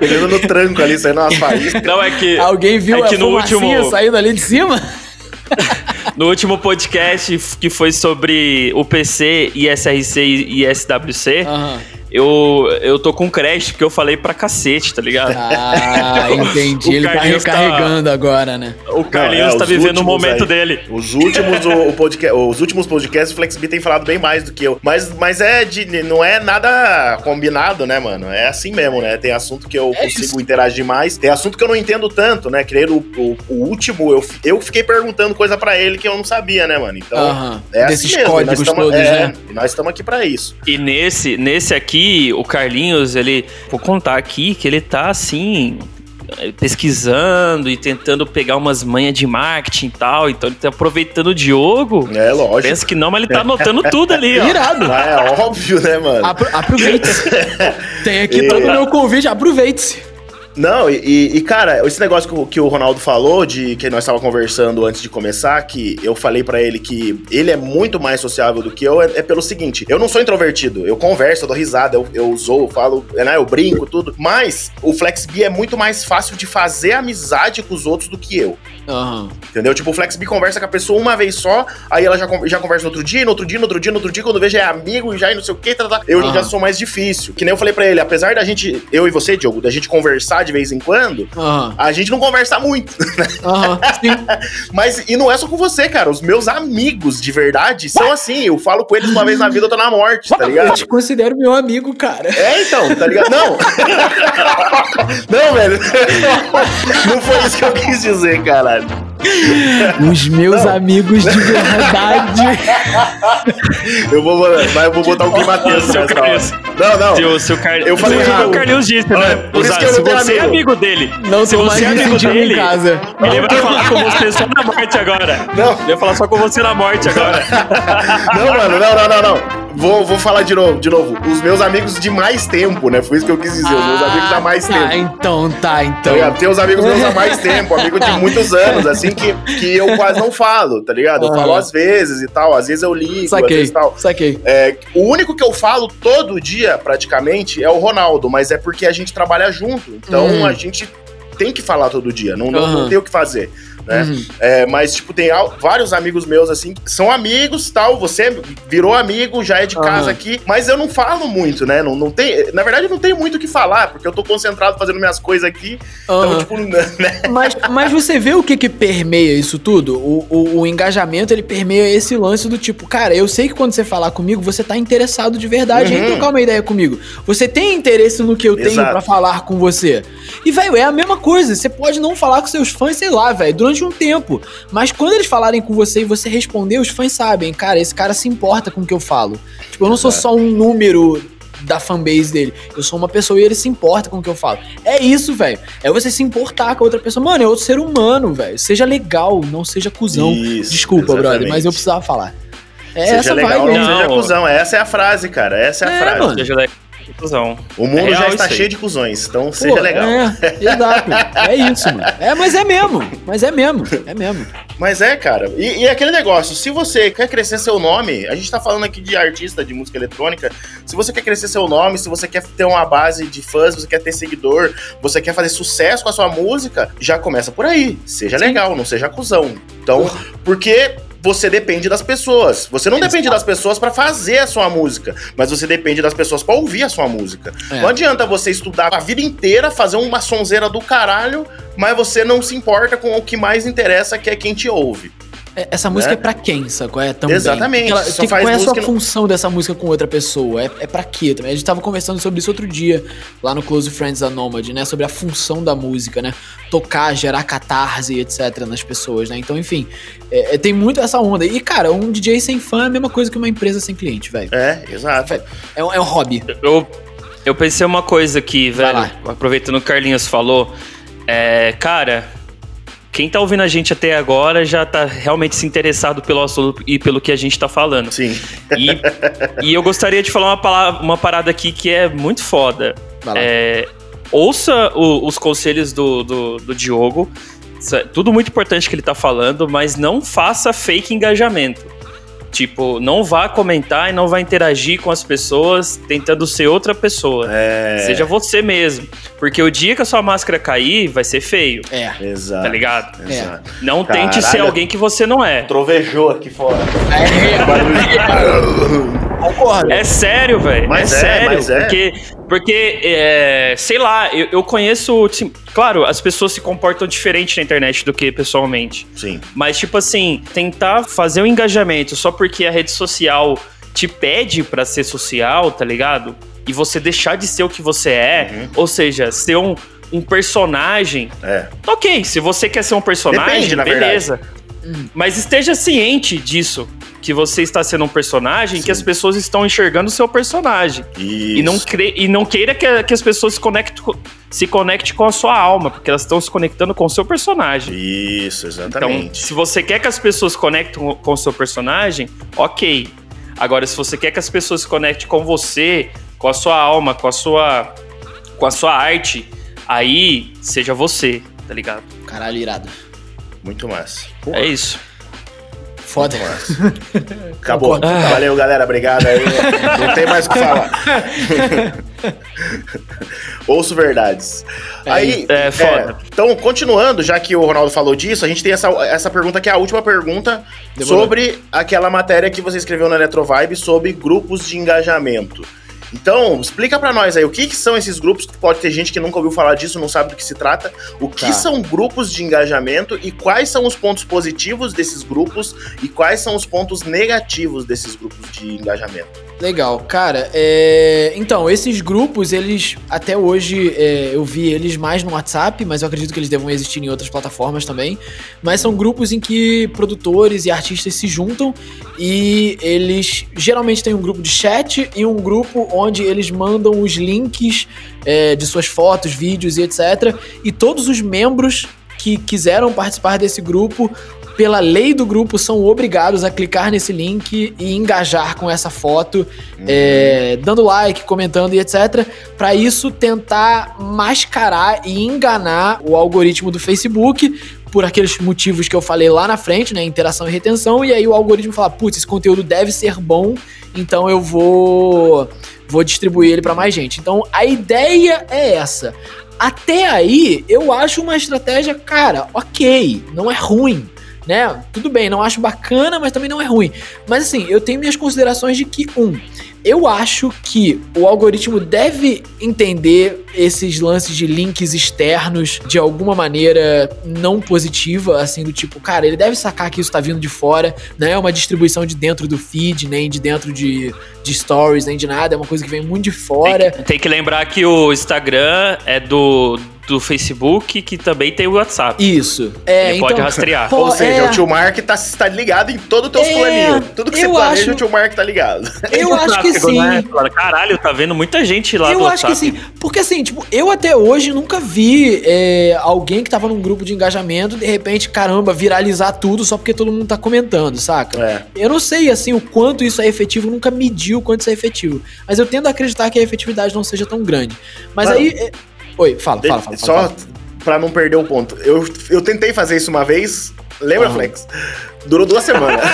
Pegando no tranco ali, saindo umas faíscas. Não, é que, Alguém viu é que a no último, saindo ali de cima? (laughs) no último podcast que foi sobre o PC, ISRC e SWC, Aham. Eu, eu tô com crédito porque eu falei pra cacete, tá ligado? Ah, (laughs) entendi. O Ele tá tá- recarregando agora, né? O Carlinhos Não, é, tá vivendo o momento aí. dele. Os últimos, o, o podca- os últimos podcasts, o FlexB tem falado bem mais do que eu. Mas, mas é de, não é nada combinado, né, mano? É assim mesmo, né? Tem assunto que eu É consigo isso. interagir mais. Tem assunto que eu não entendo tanto, né? Nem o, o, o último, eu, eu fiquei perguntando coisa pra ele que eu não sabia, né, mano? Então. Aham. É assim Desses mesmo, e nós códigos tamo- todos, é, né? E nós estamos aqui pra isso. E nesse, nesse aqui, o Carlinhos, ele. Vou contar aqui que ele tá assim. Pesquisando e tentando pegar umas manhas de marketing e tal. Então ele tá aproveitando o Diogo. É lógico. Pensa que não, mas ele tá anotando tudo ali, ó. Irado. Ah, (laughs) é óbvio, né, mano? Apro aproveite-se. (laughs) Tem aqui E- todo o meu convite, aproveite-se. Não, e, e- cara, esse negócio que o, que o Ronaldo falou, de que nós estávamos conversando antes de começar, que eu falei pra ele que ele é muito mais sociável do que eu, é, é pelo seguinte: eu não sou introvertido, eu converso, eu dou risada, eu, eu zoo, eu falo, né, eu brinco, tudo. Mas o FlexB é muito mais fácil de fazer amizade com os outros do que eu. Aham. Entendeu? Tipo, o FlexB conversa com a pessoa uma vez só, aí ela já, já conversa no outro dia, no outro dia, no outro dia, no outro dia, quando vejo é amigo e já e não sei o que, tá, tá, tá. eu Aham. já sou mais difícil. Que nem eu falei pra ele, apesar da gente, eu e você, Diogo, da gente conversar de vez em quando, Aham. a gente não conversa muito. (laughs) Sim. Mas, e não é só com você, cara. Os meus amigos de verdade são assim. Eu falo com eles uma vez na vida, eu tô na morte, tá (laughs) Eu ligado? te considero meu amigo, cara. É, então, tá ligado? Não! (laughs) não, velho. Não foi isso que eu quis dizer, caralho. Os meus Não. amigos de verdade. (laughs) Eu vou, mas eu vou botar o clima tenso Seu nessa hora. Não, não. Se o, se o Car... Eu falei o que errado. o Carlinhos disse, né? É, por isso Usar- que eu se não você é amigo. amigo dele, Não se você é amigo dele, em casa. ele vai falar com você só na morte agora. Não. Ele vai falar só com você na morte agora. (laughs) Não, mano, não, não, não, não. Vou, vou falar de novo, de novo. Os meus amigos de mais tempo, né? Foi isso que eu quis dizer. Os meus amigos há mais tá, tempo. então, tá, Tá então. ligado? Tem os amigos meus há mais (laughs) tempo, amigo de muitos anos, assim, que, que eu quase não falo, tá ligado? Eu falo às vezes e tal, às vezes eu ligo, às Saquei, vezes tal. saquei. É, o único que eu falo todo dia, praticamente, é o Ronaldo, mas é porque a gente trabalha junto. Então Hum. a gente tem que falar todo dia, não, não, Aham. não tem o que fazer. Né? Uhum. É, mas, tipo, tem vários amigos meus, assim, são amigos tal. Você virou amigo, já é de casa Aham. aqui, mas eu não falo muito, né? Não, não tem, na verdade, não tenho muito o que falar, porque eu tô concentrado fazendo minhas coisas aqui. Então, Aham. tipo, (laughs) né? Mas, mas você vê o que que permeia isso tudo? O, o, o engajamento, ele permeia esse lance do tipo, cara, eu sei que quando você falar comigo, você tá interessado de verdade em Uhum. trocar uma ideia comigo. Você tem interesse no que eu tenho Exato. pra falar com você. E, velho, é a mesma coisa. Você pode não falar com seus fãs, sei lá, velho, durante um tempo. Mas quando eles falarem com você e você responder, os fãs sabem, cara, esse cara se importa com o que eu falo. Tipo, eu não sou só um número da fanbase dele. Eu sou uma pessoa e ele se importa com o que eu falo. É isso, velho. É você se importar com a outra pessoa. Mano, é outro ser humano, velho. Seja legal, não seja cuzão. Isso, Desculpa, brother, exatamente. mas eu precisava falar. É seja essa legal, vibe, não seja Não. cuzão. Essa é a frase, cara. Essa é a É, frase. mano. Seja da conclusão. O mundo É real já está cheio de cuzões, então Pô, seja legal. É, exato. É isso, mano. É, mas é mesmo. Mas é mesmo. É mesmo. Mas é, cara. E, e aquele negócio, se você quer crescer seu nome, a gente tá falando aqui de artista de música eletrônica, se você quer crescer seu nome, se você quer ter uma base de fãs, você quer ter seguidor, você quer fazer sucesso com a sua música, já começa por aí. Seja legal, não seja cuzão. Então, porque você depende das pessoas. Você não depende das pessoas para fazer a sua música, mas você depende das pessoas para ouvir a sua música. É. Não adianta você estudar a vida inteira, fazer uma sonzeira do caralho, mas você não se importa com o que mais interessa, que é quem te ouve. É, Essa música Né? é pra quem, sacou? É também. Exatamente, Ela, faz qual é a sua função dessa música com outra pessoa? É, é pra quê também? A gente tava conversando sobre isso outro dia, lá no Close Friends da Nomad, né? Sobre a função da música, né? Tocar, gerar catarse, etc. nas pessoas, né? Então, enfim, é- é, tem muito essa onda. E, cara, um DJ sem fã é a mesma coisa que uma empresa sem cliente, velho. É, exato. É, um- é um hobby. Eu, eu pensei uma coisa aqui, Vai velho. Aproveitando o que o Carlinhos falou. É, cara, quem tá ouvindo a gente até agora já tá realmente se interessado pelo assunto e pelo que a gente tá falando. Sim. E, e eu gostaria de falar uma, palavra, uma parada aqui que é muito foda. É, ouça o- os conselhos do, do, do Diogo. É tudo muito importante que ele tá falando, mas não faça fake engajamento. Tipo, não vá comentar e não vá interagir com as pessoas tentando ser outra pessoa. É. Seja você mesmo. Porque o dia que a sua máscara cair, vai ser feio, É. Exato. tá ligado? Exato. Não tente ser Caralho. alguém que você não é. Trovejou aqui fora. (laughs) Concordo. É sério, velho. É Mas é, sério. mas é. Porque, porque é, sei lá, eu, eu conheço. assim, claro, as pessoas se comportam diferente na internet do que pessoalmente. Sim. Mas, tipo assim, tentar fazer um engajamento só porque a rede social te pede pra ser social, tá ligado? E você deixar de ser o que você é, Uhum. ou seja, ser um, um personagem. É. Ok, se você quer ser um personagem, Depende, na Mas esteja ciente disso. Que você está sendo um personagem, que as pessoas estão enxergando o seu personagem. Isso. E não, cre- e não queira que, que as pessoas se conectem, co- se conectem com a sua alma, porque elas estão se conectando com o seu personagem. Isso, Então, exatamente. se você quer que as pessoas se conectem com- com o seu personagem, ok. Agora, se você quer que as pessoas se conectem com você, com a sua alma, com a sua, com a sua arte, aí seja você, tá ligado? Caralho, irado. Muito massa. É isso. Foda. (laughs) Acabou. Concordo. Valeu, galera. Obrigado aí. Não tem mais o que falar. (laughs) Ouço verdades. Aí, É, foda. então, continuando, já que o Ronaldo falou disso, a gente tem essa, essa pergunta que é a última pergunta Demorou. sobre aquela matéria que você escreveu na Eletrovibe sobre grupos de engajamento. Então, explica pra nós aí, o que, que são esses grupos? Pode ter gente que nunca ouviu falar disso, não sabe do que se trata. O que Tá. são grupos de engajamento e quais são os pontos positivos desses grupos e quais são os pontos negativos desses grupos de engajamento? Legal, cara. é, Então, esses grupos, eles até hoje é, eu vi eles mais no WhatsApp, mas eu acredito que eles devam existir em outras plataformas também. Mas são grupos em que produtores e artistas se juntam e eles geralmente têm um grupo de chat e um grupo onde eles mandam os links é, de suas fotos, vídeos e etc. E todos os membros que quiseram participar desse grupo pela lei do grupo, são obrigados a clicar nesse link e engajar com essa foto, é, dando like, comentando e etc. Para isso tentar mascarar e enganar o algoritmo do Facebook por aqueles motivos que eu falei lá na frente, né? Interação e retenção, e aí o algoritmo fala: putz, esse conteúdo deve ser bom, então eu vou, vou distribuir ele para mais gente. Então a ideia é essa. Até aí, eu acho uma estratégia, cara, ok, não é ruim né? Tudo bem, não acho bacana, mas também não é ruim. Mas assim, eu tenho minhas considerações de que, um, eu acho que o algoritmo deve entender esses lances de links externos de alguma maneira não positiva, assim, do tipo, cara, ele deve sacar que isso tá vindo de fora, não é uma distribuição de dentro do feed, nem de dentro de, de stories, nem de nada, é uma coisa que vem muito de fora. Tem, que- tem que lembrar que o Instagram é do, do Facebook, que também tem o WhatsApp. Isso. É, Ele então, pode rastrear. pô, Ou seja, é- o tio Mark tá, tá ligado em todo o teu É, planinho. Tudo que você eu planeja, acho- o tio Mark tá ligado. Eu (laughs) acho que sim. né? Caralho, tá vendo muita gente lá eu do acho que WhatsApp. sim. Porque assim, tipo, eu até hoje nunca vi é, alguém que tava num grupo de engajamento, de repente, caramba, viralizar tudo só porque todo mundo tá comentando, saca? É. Eu não sei, assim, o quanto isso é efetivo, nunca medi o quanto isso é efetivo. Mas eu tendo a acreditar que a efetividade não seja tão grande. Mas Mano, aí. É- Oi, fala, fala, fala. Só fala, fala. pra não perder o ponto. Eu, eu tentei fazer isso uma vez, Lembra, Ah. Flex? Durou duas semanas. (laughs)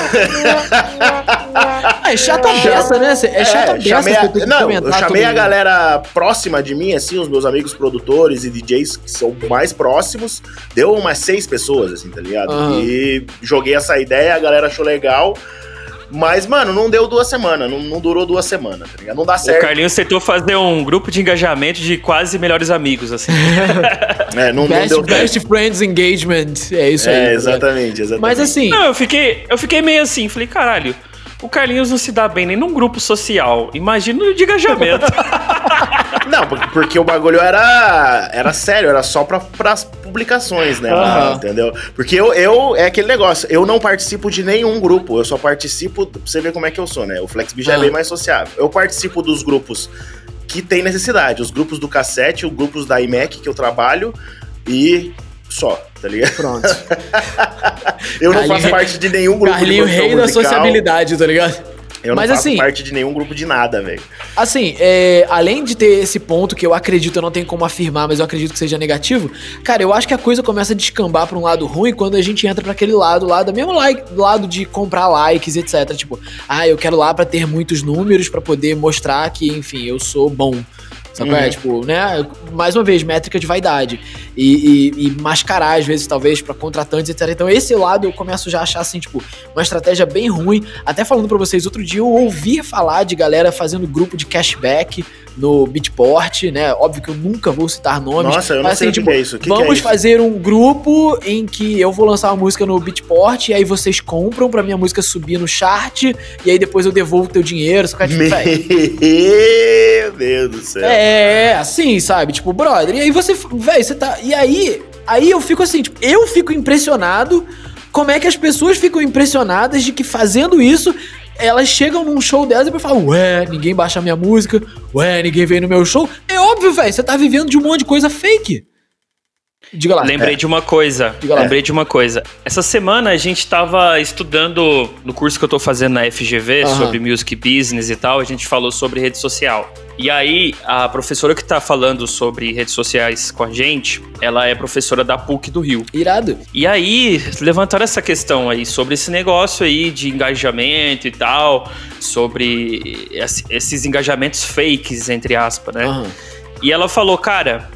É chata beça, né? É chata chamei você a- que não, eu chamei a mundo. galera próxima de mim, assim, os meus amigos produtores e DJs que são mais próximos. Deu umas seis pessoas, assim, tá ligado? Aham. E joguei essa ideia, a galera achou legal. Mas, mano, não deu duas semanas, não, não durou duas semanas, tá ligado? Não dá O certo. Carlinhos tentou fazer um grupo de engajamento de quase melhores amigos, assim. (laughs) É, não, não Best, deu best Friends Engagement. É isso aí. É, exatamente, exatamente. Mas assim, Não, eu fiquei, eu fiquei meio assim, falei, caralho, o Carlinhos não se dá bem nem num grupo social. Imagina de engajamento. (laughs) Não, por- porque o bagulho era, era sério, era só pra, pras publicações, né? Aham. Entendeu? Porque eu, eu, é aquele negócio, eu não participo de nenhum grupo, eu só participo, pra você ver como é que eu sou, né? O FlexB já é Ah. bem mais sociável. Eu participo dos grupos que tem necessidade, os grupos do cassete, os grupos da IMEC que eu trabalho e só, tá ligado? pronto. (laughs) Eu não Carlinho- faço parte de nenhum grupo Carlinho, de rei da musical, sociabilidade, tá ligado? Eu Mas não faço assim- parte de nenhum grupo de nada, velho. Assim, é, além de ter esse ponto que eu acredito, eu não tenho como afirmar, mas eu acredito que seja negativo, cara, eu acho que a coisa começa a descambar pra um lado ruim quando a gente entra pra aquele lado lá, do mesmo like, lado de comprar likes, etc. Tipo, ah, eu quero lá pra ter muitos números pra poder mostrar que, enfim, eu sou bom. Sabe é? Uhum. Tipo, né? Mais uma vez, métrica de vaidade. E, e- e mascarar, às vezes, talvez, pra contratantes, etc. Então, esse lado eu começo já a achar, assim, tipo, uma estratégia bem ruim. Até falando pra vocês, outro dia eu ouvi falar de galera fazendo grupo de cashback no Beatport, né? Óbvio que eu nunca vou citar nomes. Nossa, eu não mas, sei assim, que que é isso. Que que vamos é isso? fazer um grupo em que eu vou lançar uma música no Beatport e aí vocês compram pra minha música subir no chart e aí depois eu devolvo o teu dinheiro. Só que, tipo, véi, (laughs) Meu Deus do céu. é, assim, sabe? Tipo, brother, e aí você, velho, você tá. E aí, aí eu fico assim, tipo, eu fico impressionado como é que as pessoas ficam impressionadas de que fazendo isso, elas chegam num show delas e falam, ué, ninguém baixa minha música, ué, ninguém vem no meu show. É óbvio, velho, você tá vivendo de um monte de coisa fake. Diga lá. Lembrei de uma coisa. Diga lá. Lembrei de uma coisa. Essa semana a gente tava estudando no curso que eu tô fazendo na FGV Aham. sobre music business e tal, a gente falou sobre rede social. E aí, a professora que tá falando sobre redes sociais com a gente, ela é professora da PUC do Rio. Irado. E aí, levantaram essa questão aí sobre esse negócio aí de engajamento e tal, sobre esse- esses engajamentos fakes, entre aspas, né? Aham. E ela falou, cara,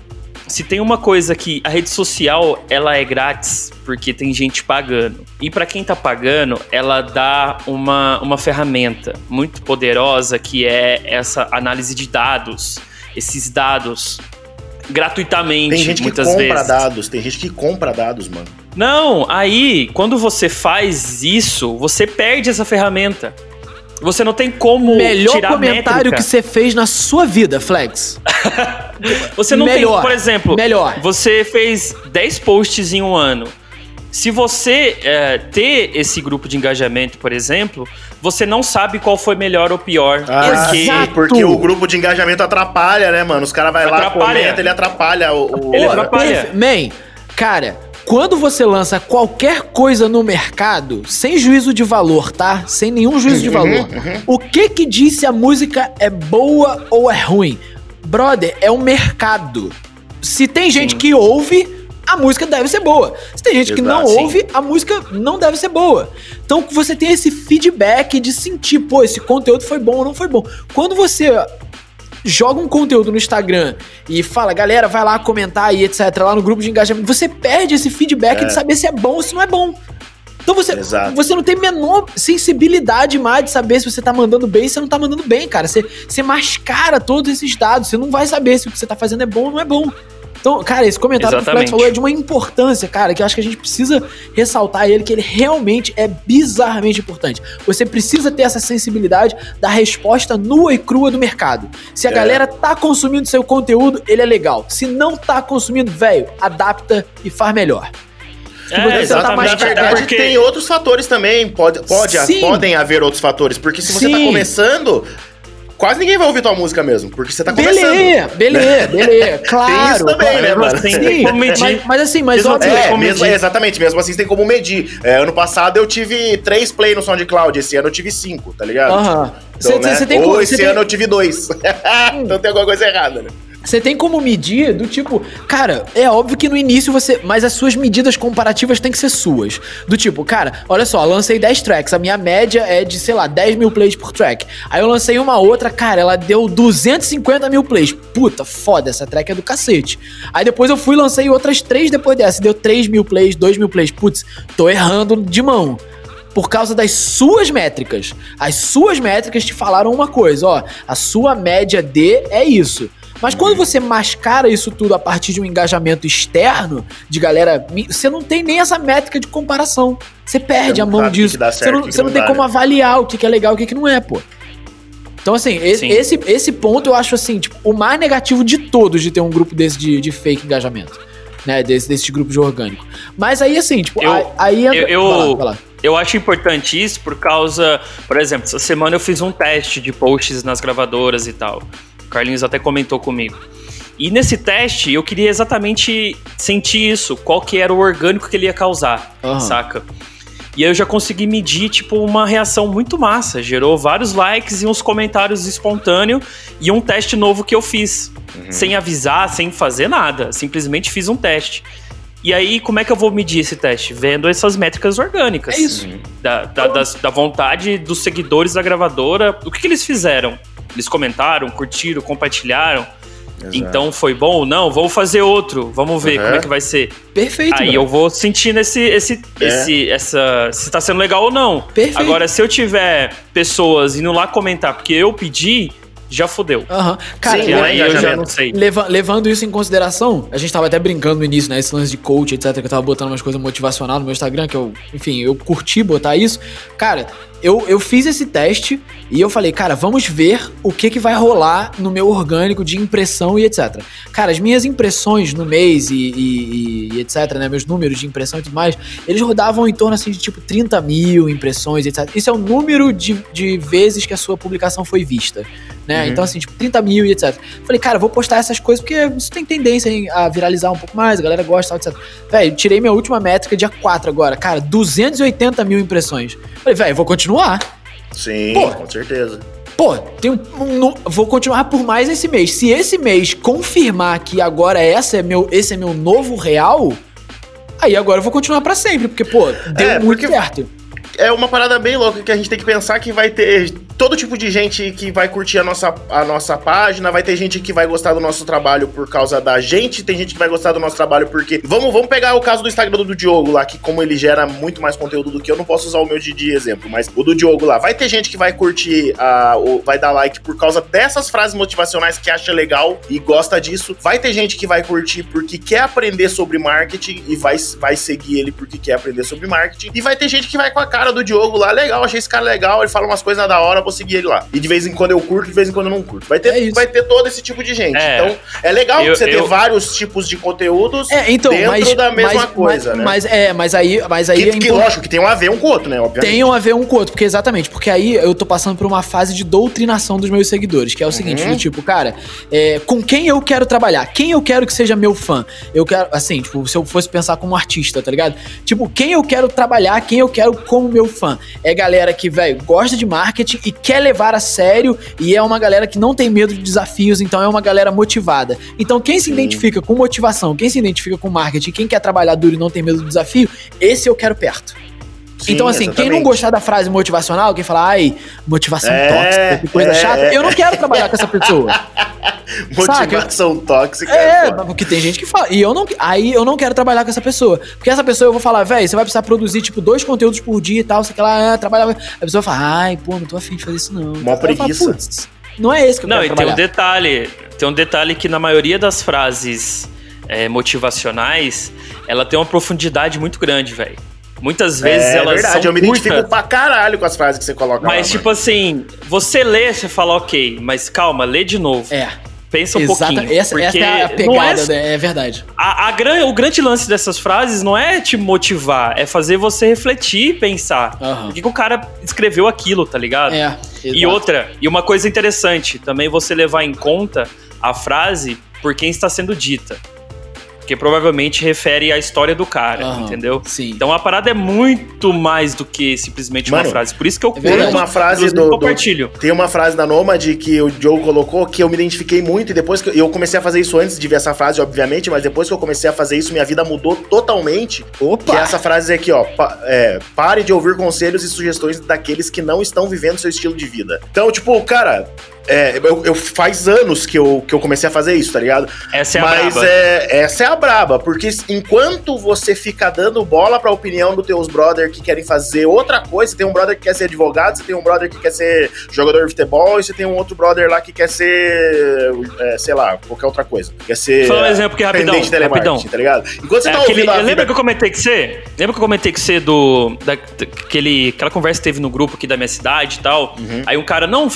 se tem uma coisa que a rede social, ela é grátis porque tem gente pagando. E pra quem tá pagando, ela dá uma, uma ferramenta muito poderosa que é essa análise de dados. Esses dados gratuitamente, Tem gente que muitas compra vezes. dados, tem gente que compra dados, mano. Não, aí, quando você faz isso, você perde essa ferramenta. Você não tem como Melhor tirar comentário métrica. que você fez na sua vida, Flex. (laughs) Você não Melhor. tem, por exemplo, Melhor. você fez 10 posts em um ano. Se você é, ter esse grupo de engajamento, por exemplo, você não sabe qual foi melhor ou pior. Ah, porque Exato. sim, porque o grupo de engajamento atrapalha, né, mano? Os caras vai lá, Atrapalha. comenta, ele atrapalha o... o- Ele atrapalha. Man, cara, quando você lança qualquer coisa no mercado, sem juízo de valor, tá? Sem nenhum juízo de valor, o que que diz se a música é boa ou é ruim? Brother, é o mercado. Se tem gente que ouve, a música deve ser boa. Se tem gente que não Exato, sim. ouve, a música não deve ser boa. Então você tem esse feedback de sentir, pô, esse conteúdo foi bom ou não foi bom. Quando você joga um conteúdo no Instagram e fala, galera, vai lá comentar e etc, lá no grupo de engajamento, você perde esse feedback É. de saber se é bom ou se não é bom. Então você, Exato. você não tem menor sensibilidade mais de saber se você tá mandando bem ou se você não tá mandando bem, cara. Você, você mascara todos esses dados, você não vai saber se o que você tá fazendo é bom ou não é bom. Então, cara, esse comentário que o Flex Exatamente. falou é de uma importância, cara, que eu acho que a gente precisa ressaltar ele, que ele realmente é bizarramente importante. Você precisa ter essa sensibilidade da resposta nua e crua do mercado. Se a É. galera tá consumindo seu conteúdo, ele é legal. Se não tá consumindo, velho, adapta e faz melhor. É, tá Exatamente. Na cagado, verdade, porque- tem outros fatores também. Pode, pode, Sim. podem haver outros fatores. Porque se você tá Sim. começando, quase ninguém vai ouvir tua música mesmo. Porque você tá começando. Beleza, beleza, beleza. Claro. também, claro. né, mano? Assim, Sim, tem como medir. mas, mas assim, mas Mesmo óbvio. assim, É, como mesmo, medir. exatamente, mesmo assim você tem como medir. É, ano passado eu tive três play no SoundCloud, esse ano eu tive cinco, tá ligado? Aham. Então, Cê- né? cê tem Ou esse tem- ano eu tive dois. (laughs) então tem alguma coisa errada, né? Você tem como medir do tipo, cara, é óbvio que no início você. Mas as suas medidas comparativas têm que ser suas. Do tipo, cara, olha só, lancei 10 tracks, a minha média é de, sei lá, 10 mil plays por track. Aí eu lancei uma outra, cara, ela deu 250 mil plays. Puta, foda, essa track é do cacete. Aí depois eu fui lancei outras três depois dessa, deu 3 mil plays, 2 mil plays. Putz, tô errando de mão por causa das suas métricas. As suas métricas te falaram uma coisa, ó, a sua média D é isso. Mas quando você mascara isso tudo a partir de um engajamento externo, de galera, você não tem nem essa métrica de comparação. Você perde a mão disso. Você não, você não tem como né? avaliar o que é legal e o que não é, pô. Então, assim, esse, esse, esse, ponto eu acho, assim, tipo, o mais negativo de todos de ter um grupo desse de, de fake engajamento. Né, desse, desse grupo de orgânico. Mas aí, assim, tipo, eu, aí entra... Eu, eu, vai lá, vai lá. eu acho importante isso por causa, por exemplo, essa semana eu fiz um teste de posts nas gravadoras e tal. O Carlinhos até comentou comigo. E nesse teste eu queria exatamente sentir isso, qual que era o orgânico que ele ia causar, uhum. saca? E aí eu já consegui medir, tipo, uma reação muito massa. Gerou vários likes e uns comentários espontâneos e um teste novo que eu fiz. Uhum. Sem avisar, sem fazer nada. Simplesmente fiz um teste. E aí, como é que eu vou medir esse teste? Vendo essas métricas orgânicas. É isso. Da, da, das, da vontade dos seguidores da gravadora. O que, que eles fizeram? Eles comentaram, curtiram, compartilharam. Exato. Então foi bom ou não? Vou fazer outro. Vamos ver uhum. como é que vai ser. Perfeito. Aí mano. eu vou sentindo esse, esse, é. esse, essa, se tá sendo legal ou não. Perfeito. Agora, se eu tiver pessoas indo lá comentar porque eu pedi, já fodeu. Uhum. Cara, Sim, aí eu já não sei. Leva, levando isso em consideração, a gente tava até brincando no início, né? Esse lance de coach, etc. Que eu tava botando umas coisas motivacional no meu Instagram, que eu, enfim, eu curti botar isso. Cara, eu, eu fiz esse teste e eu falei, cara, vamos ver o que, que vai rolar no meu orgânico de impressão e etc. Cara, as minhas impressões no mês e, e, e, etc, né? Meus números de impressão e tudo mais, eles rodavam em torno assim de tipo 30 mil impressões, etc. Isso é o número de, de vezes que a sua publicação foi vista. Né? Uhum. Então, assim, tipo, 30 mil e etc. Falei, cara, vou postar essas coisas porque isso tem tendência a viralizar um pouco mais, a galera gosta, etc. Velho, tirei minha última métrica dia 4 agora. Cara, 280 mil impressões. Falei, velho, vou continuar. Sim, Pô, com certeza. Pô, tem um, um, vou continuar por mais esse mês. Se esse mês confirmar que agora essa é meu, esse é meu novo real, aí agora eu vou continuar para sempre, porque, pô, deu é, muito certo. É uma parada bem louca que a gente tem que pensar que vai ter todo tipo de gente que vai curtir a nossa, a nossa página, vai ter gente que vai gostar do nosso trabalho por causa da gente, tem gente que vai gostar do nosso trabalho porque. Vamos, vamos pegar o caso do Instagram do Diogo lá, que como ele gera muito mais conteúdo do que eu, não posso usar o meu de, exemplo, mas o do Diogo lá, vai ter gente que vai curtir, uh, vai dar like por causa dessas frases motivacionais que acha legal e gosta disso. Vai ter gente que vai curtir porque quer aprender sobre marketing e vai, vai seguir ele porque quer aprender sobre marketing. E vai ter gente que vai com a cara do Diogo lá, legal, achei esse cara legal, ele fala umas coisas da hora, vou seguir ele lá. E de vez em quando eu curto, de vez em quando eu não curto. Vai ter, é vai ter todo esse tipo de gente. É. Então, é legal eu, você eu... ter vários tipos de conteúdos é, então, dentro mas, da mesma mas, coisa, mas, né? Mas é, mas aí, mas aí que, é que lógico que tem um a ver um com o outro, né, obviamente. Tem um a ver um com o outro, porque exatamente, porque aí eu tô passando por uma fase de doutrinação dos meus seguidores, que é o uhum. seguinte, do tipo, cara, é, com quem eu quero trabalhar? Quem eu quero que seja meu fã? Eu quero, assim, tipo, se eu fosse pensar como artista, tá ligado? Tipo, quem eu quero trabalhar, quem eu quero como meu fã? É galera que, velho, gosta de marketing e quer levar a sério e é uma galera que não tem medo de desafios, então é uma galera motivada. Então quem se Sim. identifica com motivação, quem se identifica com marketing, quem quer trabalhar duro e não tem medo do desafio, esse eu quero perto. Sim, então, assim, exatamente. quem não gostar da frase motivacional, quem fala, ai, motivação é, tóxica, que coisa é, chata, eu não quero trabalhar com essa pessoa. (laughs) motivação Saca? tóxica. É, é porque tem gente que fala. E eu não. Aí eu não quero trabalhar com essa pessoa. Porque essa pessoa eu vou falar, velho, você vai precisar produzir, tipo, dois conteúdos por dia e tal, sei lá, ah, trabalhar. A pessoa fala, ai, pô, não tô afim de fazer isso, não. Mó preguiça. não é esse que eu não, quero trabalhar. Não, e tem um detalhe. Tem um detalhe que na maioria das frases é, motivacionais, ela tem uma profundidade muito grande, velho. Muitas vezes é, elas verdade, são eu me curtas, identifico pra caralho com as frases que você coloca Mas, lá, tipo mano. assim, você lê, você fala, ok, mas calma, lê de novo. É. Pensa um Exata, pouquinho. Essa, essa é a pegada, é, né? é verdade. A, a gran, o grande lance dessas frases não é te motivar, é fazer você refletir e pensar. Uhum. Por que, que, o cara escreveu aquilo, tá ligado? É. E outra, e uma coisa interessante, também você levar em conta a frase por quem está sendo dita. Porque provavelmente refere à história do cara, Aham, entendeu? Sim. Então a parada é muito mais do que simplesmente Mano, uma frase. Por isso que eu é Tem verdade. uma frase do, do, compartilho. Tem uma frase da Nômade que o Joe colocou que eu me identifiquei muito e depois que eu- eu comecei a fazer isso antes de ver essa frase, obviamente, mas depois que eu comecei a fazer isso, minha vida mudou totalmente. Opa! Que é essa frase aqui, ó. pa- é, pare de ouvir conselhos e sugestões daqueles que não estão vivendo seu estilo de vida. Então, tipo, cara, é, eu, eu- faz anos que eu, que eu comecei a fazer isso, tá ligado? Essa é a Mas braba. é, essa é a braba, porque enquanto você fica dando bola pra opinião dos teus brother que querem fazer outra coisa, você tem um brother que quer ser advogado, você tem um brother que quer ser jogador de futebol, e você tem um outro brother lá que quer ser, é, sei lá, qualquer outra coisa. Quer ser Só um exemplo aqui, rapidão, rapidão. tá ligado? Enquanto você É tá aquele- ouvindo lembra vida... que eu comentei que você? Lembra que eu comentei que você do. Da, daquele, aquela conversa que teve no grupo aqui da minha cidade e tal? Uhum. Aí um cara, não,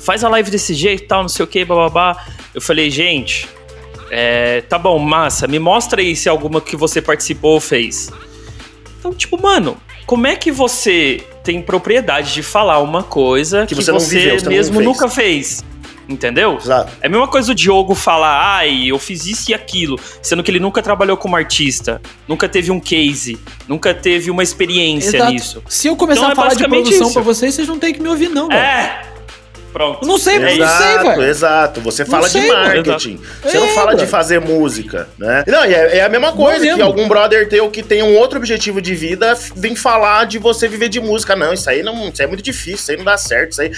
faz a live desse jeito e tal, não sei o que, bababá. Eu falei, gente, é, tá bom, massa, me mostra aí se alguma que você participou ou fez. Então, tipo, mano, como é que você tem propriedade de falar uma coisa que, Que você, você não viveu, você não mesmo fez. nunca fez? Entendeu? Exato. É a mesma coisa do Diogo falar, ai, eu fiz isso e aquilo, sendo que ele nunca trabalhou como artista, nunca teve um case, nunca teve uma experiência Exato. nisso. Se eu começar Então é a falar de basicamente produção isso. pra vocês, vocês não tem que me ouvir, não, velho. É! Pronto. Não sei, eu não sei, Exato, velho. exato. Você Não fala sei, de mano. marketing. Você É, não fala de brother. fazer música, né? Não, e é, é a mesma coisa mesmo. que algum brother teu que tem um outro objetivo de vida vem falar de você viver de música. Não, isso aí não, isso aí é muito difícil, isso aí não dá certo, isso aí.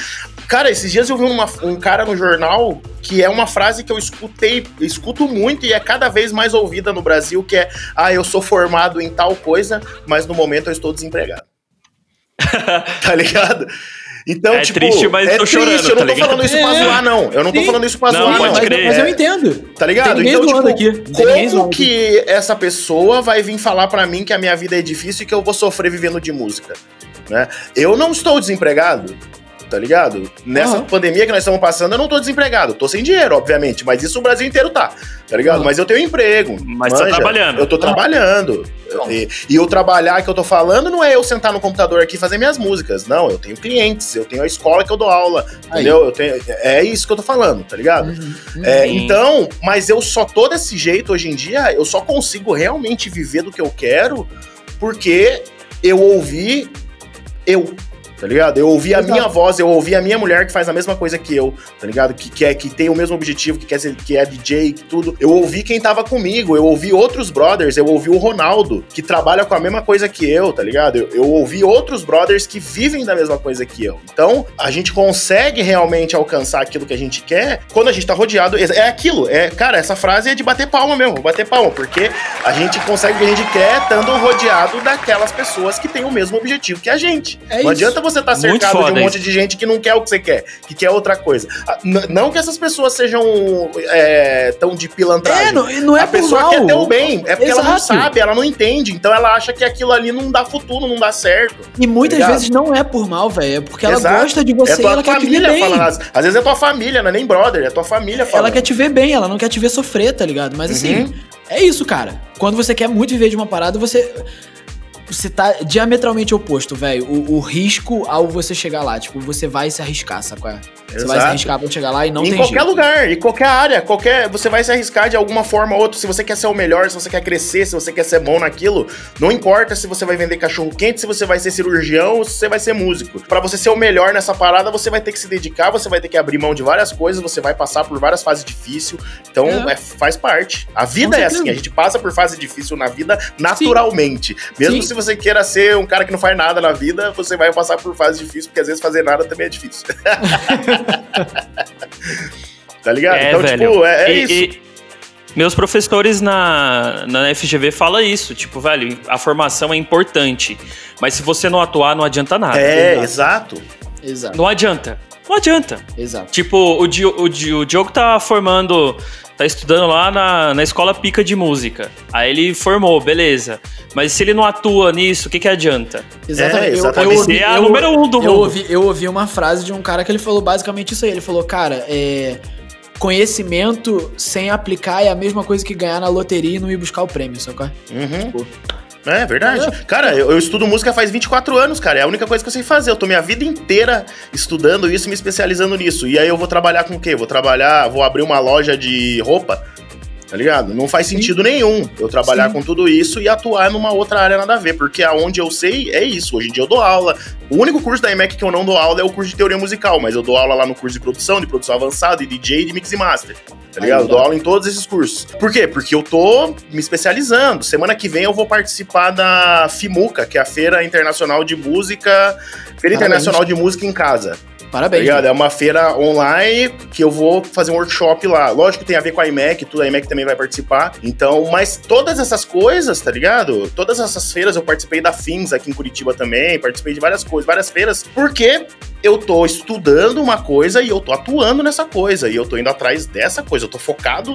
Cara, esses dias eu vi uma- um cara no jornal que é uma frase que eu escutei, escuto muito e é cada vez mais ouvida no Brasil, que é: "Ah, eu sou formado em tal coisa, mas no momento eu estou desempregado". (laughs) tá ligado? Então, É tipo, triste, mas é tô triste, chorando, eu não tá tô ligado? falando isso pra É. zoar, não. Eu não tô Sim. falando isso pra Não, zoar, pode não. mas, crer. mas eu entendo. Tá ligado? Tem então, zoando tipo, aqui. Tem como que essa pessoa vai vir falar pra mim que a minha vida é difícil e que eu vou sofrer vivendo de música? Né? Eu não estou desempregado, tá ligado? Nessa Aham. pandemia que nós estamos passando, eu não tô desempregado. Tô sem dinheiro, obviamente, mas isso o Brasil inteiro tá, tá ligado? Aham. Mas eu tenho emprego. Mas tá manja? trabalhando. Eu tô trabalhando. E, e o trabalhar que eu tô falando não é eu sentar no computador aqui e fazer minhas músicas. Não, eu tenho clientes, eu tenho a escola que eu dou aula, Aí. entendeu? Eu tenho, é isso que eu tô falando, tá ligado? Uhum, uhum. É, então, mas eu só tô desse jeito hoje em dia, eu só consigo realmente viver do que eu quero porque eu ouvi eu, tá ligado? Eu ouvi a Exato. minha voz, eu ouvi a minha mulher que faz a mesma coisa que eu, tá ligado? Que, quer que tem o mesmo objetivo, que quer ser, que é DJ, que tudo. Eu ouvi quem tava comigo, eu ouvi outros brothers, eu ouvi o Ronaldo, que trabalha com a mesma coisa que eu, tá ligado? Eu, eu ouvi outros brothers que vivem da mesma coisa que eu. Então, a gente consegue realmente alcançar aquilo que a gente quer quando a gente tá rodeado. É aquilo, é, cara, essa frase é de bater palma mesmo, bater palma, porque a gente consegue o que a gente quer estando rodeado daquelas pessoas que têm o mesmo objetivo que a gente. É não isso. adianta você estar Muito cercado de um monte de gente que não quer o que você quer, que quer outra coisa. Ah, Não que essas pessoas sejam é, tão de pilantragem. É, não, não é a pessoa mal. quer ter o bem, é porque ela não Exato. sabe, ela não entende, então ela acha que aquilo ali não dá futuro, não dá certo. E muitas Ligado? vezes não é por mal, velho. É porque ela Exato. gosta de você é e ela quer te ver bem. Às, às vezes é tua família, não é nem brother, é tua família falando. Ela quer te ver bem, ela não quer te ver sofrer, tá ligado? Mas assim, Uhum. é isso, cara. Quando você quer muito viver de uma parada, você. Você tá diametralmente oposto, velho. O, o risco ao você chegar lá. Tipo, você vai se arriscar, sabe qual é? Você vai se arriscar pra chegar lá e não em tem qualquer jeito. lugar, em qualquer área, qualquer, você vai se arriscar de alguma forma ou outra. Se você quer ser o melhor, se você quer crescer, se você quer ser bom naquilo, não importa se você vai vender cachorro quente, se você vai ser cirurgião ou se você vai ser músico. Pra você ser o melhor nessa parada, você vai ter que se dedicar, você vai ter que abrir mão de várias coisas, você vai passar por várias fases difíceis. Então, É. é, faz parte. A vida é assim, a gente passa por fase difícil na vida naturalmente. Mesmo Sim. se você queira ser um cara que não faz nada na vida, você vai passar por fase difícil, porque às vezes fazer nada também é difícil. (laughs) tá ligado? É, então, velho. tipo, é, é E- isso. e meus professores na, na FGV falam isso. Tipo, velho, a formação é importante. Mas se você não atuar, não adianta nada. É, exato. Exato, Não adianta. Não adianta. exato. Tipo, o, Di, o, Di, o Diogo tá formando. Tá estudando lá na, na escola pica de música. Aí ele formou, beleza. Mas se ele não atua nisso, o que, que adianta? Exatamente. É, Eu- exatamente. eu, Você ouvi, é a eu- número um do eu mundo. ouvi, eu ouvi uma frase de um cara que ele falou basicamente isso aí. Ele falou, cara, é, conhecimento sem aplicar é a mesma coisa que ganhar na loteria e não ir buscar o prêmio, sacou? Uhum. É verdade. Cara, eu, eu estudo música faz 24 anos, cara. É a única coisa que eu sei fazer. Eu tô minha vida inteira estudando isso e me especializando nisso. E aí eu vou trabalhar com o quê? Vou trabalhar, vou abrir uma loja de roupa. Tá ligado? Não faz sentido nenhum eu trabalhar Sim. com tudo isso e atuar numa outra área nada a ver, porque aonde eu sei é isso. Hoje em dia eu dou aula. O único curso da IMEC que eu não dou aula é o curso de teoria musical, mas eu dou aula lá no curso de produção, de produção avançada, de DJ de mix e master. Tá ligado? Aí, eu dou aula em todos esses cursos. Por quê? Porque eu tô me especializando. Semana que vem eu vou participar da FIMUCA, que é a Feira Internacional de Música. Feira Parabéns. Internacional de Música em Casa. Tá Parabéns. ligado? É uma feira online que eu vou fazer um workshop lá. Lógico que tem a ver com a IMEC, tudo, a IMEC também vai participar. Então, mas todas essas coisas, tá ligado? Todas essas feiras, eu participei da FINS aqui em Curitiba também, participei de várias coisas, várias feiras, porque eu tô estudando uma coisa e eu tô atuando nessa coisa, e eu tô indo atrás dessa coisa, eu tô focado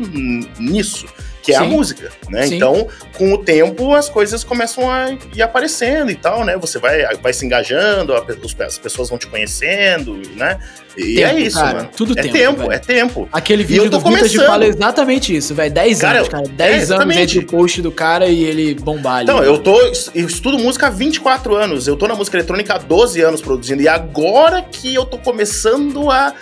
nisso. Que é a música, né? Sim. Então, com o tempo, as coisas começam a ir aparecendo e tal, né? Você vai, vai se engajando, as pessoas vão te conhecendo, né? E Tempo, é isso, cara. mano. Tudo é tempo, tempo, é tempo. Aquele vídeo eu tô do Vintage começando. fala exatamente isso, velho. 10 Cara, anos, cara. é, 10 anos exatamente. entre o post do cara e ele bombar. Então, eu tô. Eu estudo música há 24 anos. Eu tô na música eletrônica há 12 anos produzindo. E agora que eu tô começando a.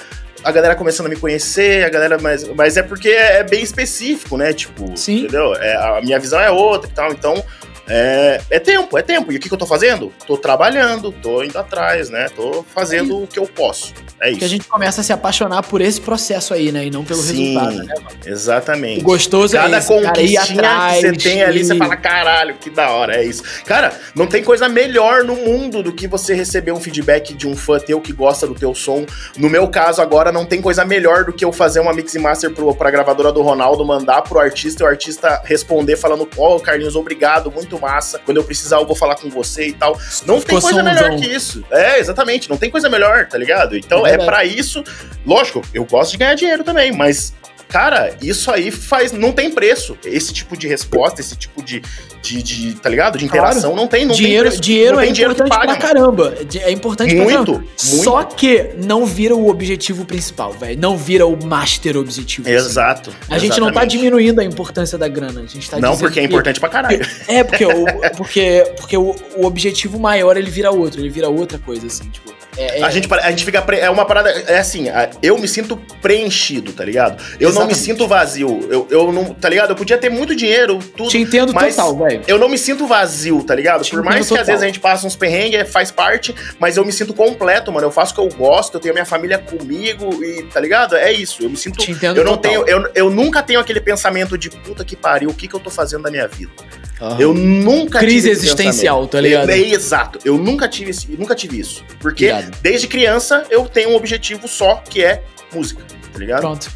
A galera começando a me conhecer, a galera. Mas, mas é porque é bem específico, né? Tipo, Sim. entendeu? É, a minha visão é outra e tal. Então. É, é tempo, é tempo. E o que, que eu tô fazendo? Tô trabalhando, tô indo atrás, né? Tô fazendo o que eu posso. É isso. Que a gente começa a se apaixonar por esse processo aí, né? E não pelo Sim, resultado, né? exatamente. O gostoso Cada é esse, cara, ir atrás. que você tem ali, você fala, caralho, que da hora, é isso. Cara, não tem coisa melhor no mundo do que você receber um feedback de um fã teu que gosta do teu som. No meu caso, agora, não tem coisa melhor do que eu fazer uma mix e master pro, pra gravadora do Ronaldo, mandar pro artista e o artista responder falando, ó, Carlinhos, obrigado, muito massa. Quando eu precisar, eu vou falar com você e tal. Não Ficou tem coisa somzão. melhor que isso. É, exatamente, não tem coisa melhor, tá ligado? Então É é, pra isso. Lógico, eu gosto de ganhar dinheiro também, mas Cara, isso aí faz. Não tem preço. Esse tipo de resposta, esse tipo de. de, de, tá ligado? De interação não tem. Não dinheiro tem dinheiro não é dinheiro que importante pra caramba. É importante pra Muito, caramba. muito. Só que não vira o objetivo principal, velho. Não vira o master objetivo. assim. Exato. A gente não tá diminuindo a importância da grana. A gente tá Não, porque é que- importante pra caralho. É, porque, o, porque, porque o, o objetivo maior ele vira outro, ele vira outra coisa, assim, tipo. É, é- A gente, pare- a gente fica. pre- É uma parada. É assim, eu me sinto preenchido, tá ligado? Eu não me Exatamente. sinto vazio. Eu, eu não. Tá ligado? Eu podia ter muito dinheiro, tudo. te entendo total, velho. Eu não me sinto vazio, tá ligado? Te Por mais que às total. vezes a gente passe uns perrengues, é, faz parte, mas eu me sinto completo, mano. Eu faço o que eu gosto, eu tenho a minha família comigo e, tá ligado? É isso. Eu me sinto. Te entendo Eu não total. tenho, eu, eu nunca tenho aquele pensamento de puta que pariu, o que, que eu tô fazendo da minha vida. Aham. Eu nunca Crise existencial, tá ligado? É, é, exato. Eu nunca tive, nunca tive isso. Porque Irado. desde criança eu tenho um objetivo só, que é música, tá ligado? Pronto.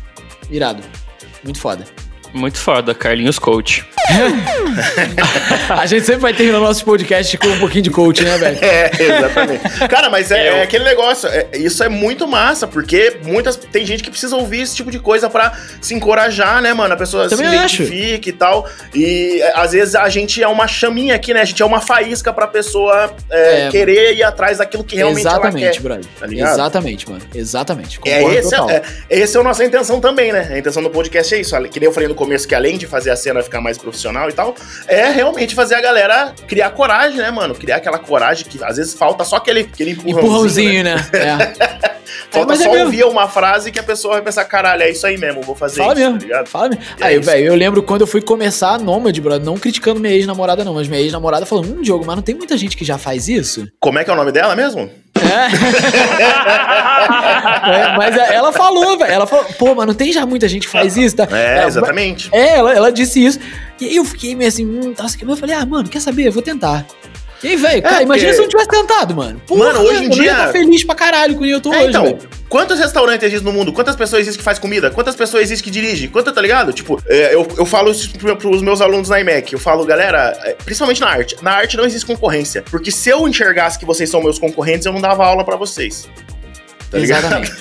Irado. Muito foda. Muito foda, Carlinhos Coach. (laughs) A gente sempre vai terminar nossos podcasts com um pouquinho de coach, né, velho? É, exatamente. Cara, mas é, é aquele negócio. é- isso é muito massa, porque muitas tem gente que precisa ouvir esse tipo de coisa pra se encorajar, né, mano? A pessoa Também se acho. identifica e tal. E é, às vezes a gente é uma chaminha aqui, né? A gente é uma faísca pra pessoa é, É. querer ir atrás daquilo que realmente ela Exatamente, quer. brother. tá ligado? Exatamente, mano. Exatamente. É, esse total. é, é, esse é a nossa intenção também, né? A intenção do podcast é isso. Que nem eu falei no começo, que além de fazer a cena ficar mais profissional e tal, é realmente fazer a galera criar coragem, né, mano? Criar aquela coragem que às vezes falta só aquele, aquele empurrãozinho. né? Empurrãozinho, né? É. (laughs) Falta é só mesmo. ouvir uma frase que a pessoa vai pensar, caralho, é isso aí mesmo, vou fazer Fala isso, mesmo. tá ligado? Fala mesmo. É Aí, isso. velho, eu lembro quando eu fui começar a Nômade, brother, não criticando minha ex-namorada, não, mas minha ex-namorada falou: hum, Diogo, mas não tem muita gente que já faz isso? Como é que é o nome dela mesmo? É, mas ela falou, velho. Ela falou, pô, mas não tem já muita gente que faz isso, tá? É, Ela- exatamente. É, ela, ela disse isso. E aí eu fiquei meio assim, hum, tá, eu falei, ah, mano, quer saber? Eu vou tentar. E aí, velho, cara, porque- imagina se eu não tivesse tentado, mano. Porra, Mano, hoje em eu dia- estar feliz pra caralho com o que eu tô É, hoje, então, quantos restaurantes existem no mundo? Quantas pessoas existem que faz comida? Quantas pessoas existem que dirigem? Quanta, tá ligado? Tipo, é, eu, eu falo isso pro- pros meus alunos na IMEC. Eu falo, galera, é, principalmente na arte. Na arte não existe concorrência. Porque se eu enxergasse que vocês são meus concorrentes, eu não dava aula pra vocês. Tá ligado? Exatamente.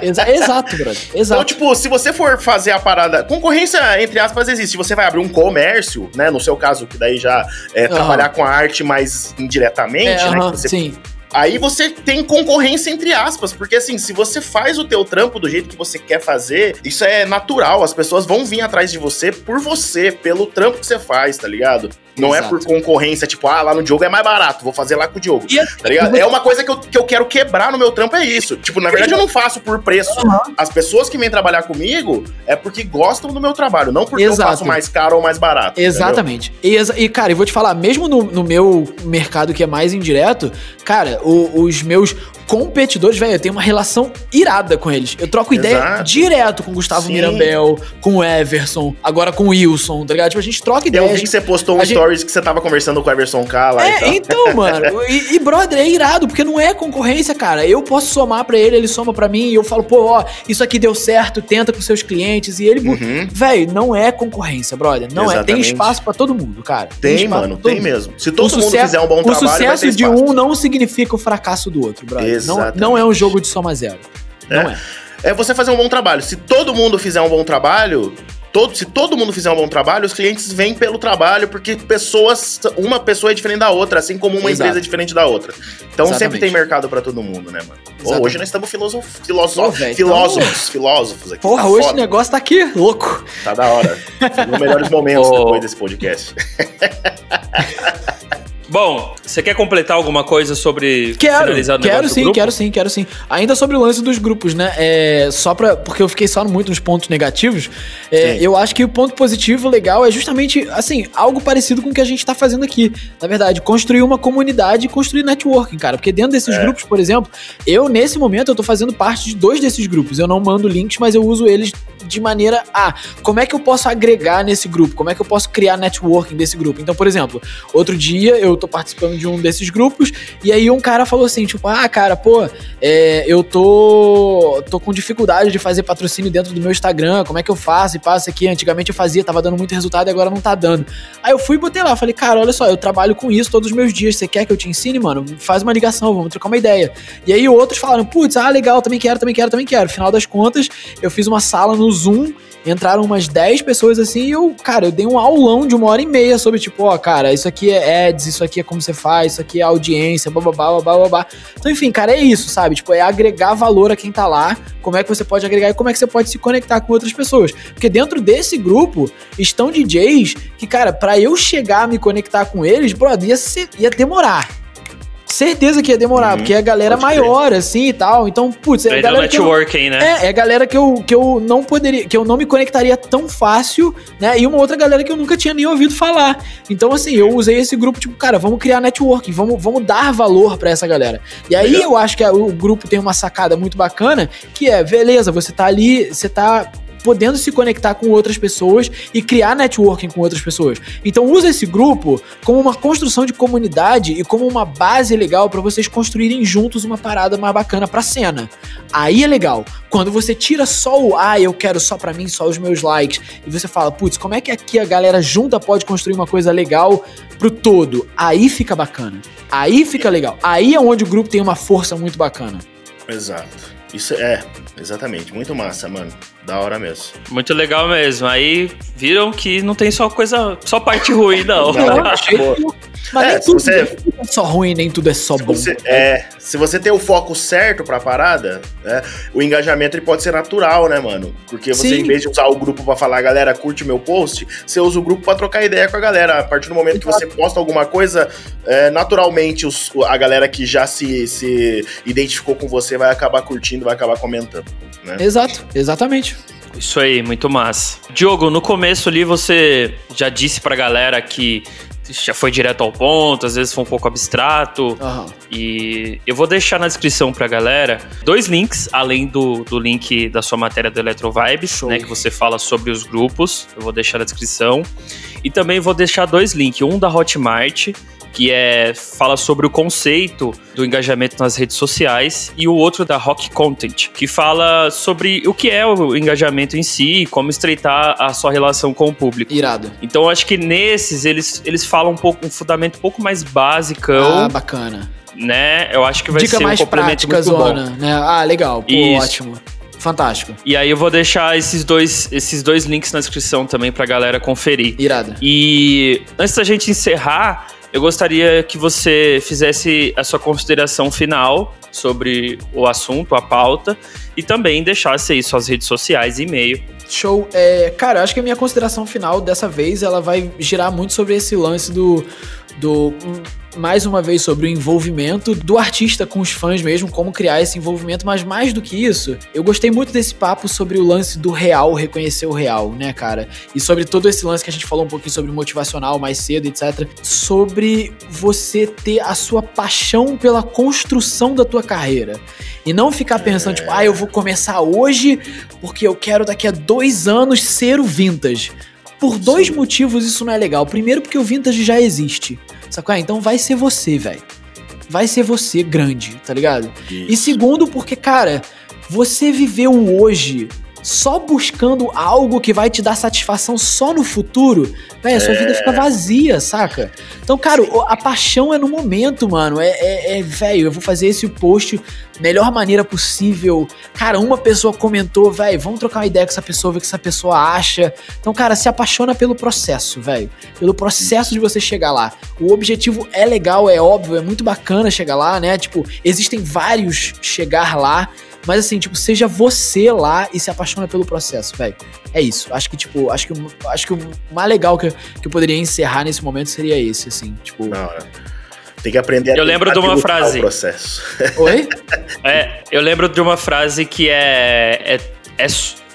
(laughs) Exa- exato, brother. Então, Exato. tipo, se você for fazer a parada. Concorrência, entre aspas, existe. Se você vai abrir um comércio, né? No seu caso, que daí já é Aham. trabalhar com a arte mais indiretamente, É, né? que você sim. Aí você tem concorrência entre aspas, porque assim, se você faz o teu trampo do jeito que você quer fazer, isso é natural, as pessoas vão vir atrás de você por você, pelo trampo que você faz, tá ligado? Não é Exato. por concorrência, tipo, ah, lá no Diogo é mais barato, vou fazer lá com o Diogo. E Tá ligado? É uma coisa que eu, que eu quero quebrar no meu trampo, é isso. Tipo, na verdade eu não faço por preço. As pessoas que vêm trabalhar comigo é porque gostam do meu trabalho, não porque Exato. eu faço mais caro ou mais barato. Exatamente. E, e, cara, eu vou te falar, mesmo no, no meu mercado que é mais indireto, cara, o- os meus competidores, velho, eu tenho uma relação irada com eles. Eu troco ideia Exato. direto com o Gustavo Sim. Mirambel, com o Everson, agora com o Wilson, tá ligado? Tipo, a gente troca Eu ideias. vi que você postou um gente- stories que você tava conversando com o Everson K lá e É, tal. então, mano. E, e, brother, é irado, porque não é concorrência, cara. Eu posso somar pra ele, ele soma pra mim, e eu falo, pô, ó, isso aqui deu certo, tenta com seus clientes, e ele. Uhum. Véi, não é concorrência, brother. Não é. Tem Exatamente. espaço pra todo mundo, cara. Tem, espaço mano, tem mundo. mesmo. Se todo O mundo sucesso- fizer um bom o trabalho, ter sucesso de um não significa o fracasso do outro, brother. Exatamente. não é um jogo de soma zero. Não é. É você fazer um bom trabalho. Se todo mundo fizer um bom trabalho, todo, se todo mundo fizer um bom trabalho, os clientes vêm pelo trabalho, porque pessoas, uma pessoa é diferente da outra, assim como uma Exato. empresa é diferente da outra. Então sempre Exatamente. tem mercado pra todo mundo, né, mano? Pô, hoje nós estamos filosof, filoso- Pô, velho, filósofos, filósofos aqui. Porra, tá hoje o foda. negócio tá aqui louco. Tá da hora. Nos melhores momentos (laughs) depois desse podcast. (laughs) Bom, você quer completar alguma coisa sobre Quero, quero sim, grupo? quero sim, quero sim. Ainda sobre o lance dos grupos, né? É, só pra, porque eu fiquei só muito nos pontos negativos. é, eu acho que o ponto positivo legal é justamente, assim, algo parecido com o que a gente tá fazendo aqui. Na verdade, construir uma comunidade e construir networking, cara. Porque dentro desses É. grupos, por exemplo, eu, nesse momento, eu tô fazendo parte de dois desses grupos. Eu não mando links, mas eu uso eles de maneira a como é que eu posso agregar nesse grupo? Como é que eu posso criar networking desse grupo? Então, por exemplo, outro dia eu tô participando de um desses grupos e aí um cara falou assim, tipo, ah, cara, pô, é, eu tô, tô com dificuldade de fazer patrocínio dentro do meu Instagram, como é que eu faço? E passa aqui, antigamente eu fazia, tava dando muito resultado e agora não tá dando. Aí eu fui e botei lá, falei, cara, olha só, eu trabalho com isso todos os meus dias, você quer que eu te ensine, mano? Faz uma ligação, vamos trocar uma ideia. E aí outros falaram, putz, ah, legal, também quero, também quero, também quero. Final das contas, eu fiz uma sala no Zoom, entraram umas 10 pessoas assim, e eu, cara, eu dei um aulão de uma hora e meia sobre, tipo, ó, cara, isso aqui é ads, isso aqui é como você faz, isso aqui é audiência, bababá, babá, babá. Então, enfim, cara, é isso, sabe? Tipo, é agregar valor a quem tá lá, como é que você pode agregar e como é que você pode se conectar com outras pessoas. Porque dentro desse grupo estão DJs que, cara, pra eu chegar a me conectar com eles, brother, ia, ser- ia demorar. Certeza que ia demorar, Uhum, porque é a galera pode crer. maior, assim e tal. Então, putz, é galera que eu, networking, né? é, é galera que eu, que eu não poderia, que eu não me conectaria tão fácil, né? E uma outra galera que eu nunca tinha nem ouvido falar. Então, assim, eu usei esse grupo, tipo, cara, vamos criar networking, vamos, vamos dar valor pra essa galera. E aí Legal. eu acho que o grupo tem uma sacada muito bacana, que é, beleza, você tá ali, você tá podendo se conectar com outras pessoas e criar networking com outras pessoas. Então usa esse grupo como uma construção de comunidade e como uma base legal pra vocês construírem juntos uma parada mais bacana pra cena. Aí é legal. Quando você tira só o ah, eu quero só pra mim, só os meus likes, e você fala, putz, como é que aqui a galera junta pode construir uma coisa legal pro todo? Aí fica bacana. Aí fica legal. Aí é onde o grupo tem uma força muito bacana. Exato. Isso é, exatamente. Muito massa, mano. Da hora mesmo. Muito legal mesmo. Aí viram que não tem só coisa, só parte ruim, (laughs) não. Não. (laughs) Mas É, nem tudo, você- nem tudo é só ruim, nem tudo é só Se bom. você, é, se você tem o foco certo pra parada, né, o engajamento ele pode ser natural, né, mano? Porque você, Sim. em vez de usar o grupo pra falar, galera, curte meu post, você usa o grupo pra trocar ideia com a galera. A partir do momento que você posta alguma coisa, é, naturalmente os- a galera que já se, se identificou com você vai acabar curtindo, vai acabar comentando. Né? Exato, exatamente. Isso aí, muito massa. Diogo, no começo ali você já disse pra galera que já foi direto ao ponto, às vezes foi um pouco abstrato. Aham. E eu vou deixar na descrição pra galera dois links, além do, do link da sua matéria do Eletrovibes, né? Que você fala sobre os grupos. Eu vou deixar na descrição. E também vou deixar dois links. Um da Hotmart, que é fala sobre o conceito do engajamento nas redes sociais, e o outro da Rock Content, que fala sobre o que é o engajamento em si e como estreitar a sua relação com o público. Irado. Então acho que nesses eles, eles falam um pouco um fundamento um pouco mais basicão Ah, bacana. né? Eu acho que vai Dica ser um mais complemento prática, muito bom. zona, né? Ah, legal. Pô, Isso. ótimo. Fantástico. E aí eu vou deixar esses dois, esses dois links na descrição também pra galera conferir. Irado. E antes da gente encerrar, eu gostaria que você fizesse a sua consideração final sobre o assunto, a pauta, e também deixasse aí suas redes sociais e e-mail. Show. É, cara, acho que a minha consideração final dessa vez ela vai girar muito sobre esse lance do. do mais uma vez sobre o envolvimento do artista com os fãs mesmo, como criar esse envolvimento, mas mais do que isso, eu gostei muito desse papo sobre o lance do real, reconhecer o real, né, cara? E sobre todo esse lance que a gente falou um pouquinho sobre motivacional mais cedo, etc. Sobre você ter a sua paixão pela construção da tua carreira. E não ficar pensando, tipo, ah, eu vou começar hoje porque eu quero daqui a dois anos ser o vintage. Por dois Sim. motivos isso não é legal. Primeiro, porque o vintage já existe. Sacou? Então vai ser você, velho. Vai ser você grande, tá ligado? Isso. E segundo, porque, cara, você viveu hoje só buscando algo que vai te dar satisfação só no futuro, velho, a sua é... vida fica vazia, saca? Então, cara, a paixão é no momento, mano. É, é, é velho, eu vou fazer esse post melhor maneira possível. Cara, uma pessoa comentou, velho, vamos trocar uma ideia com essa pessoa, ver o que essa pessoa acha. Então, cara, se apaixona pelo processo, velho. Pelo processo de você chegar lá. O objetivo é legal, é óbvio, é muito bacana chegar lá, né? Tipo, existem vários chegar lá. Mas assim, tipo, seja você lá e se apaixona pelo processo, velho. É isso. Acho que, tipo, acho que, acho que o mais legal que, que eu poderia encerrar nesse momento seria esse, assim, tipo. Não, tem que aprender a Eu lembro de uma frase. Oi? é, eu lembro de uma frase que é, é, é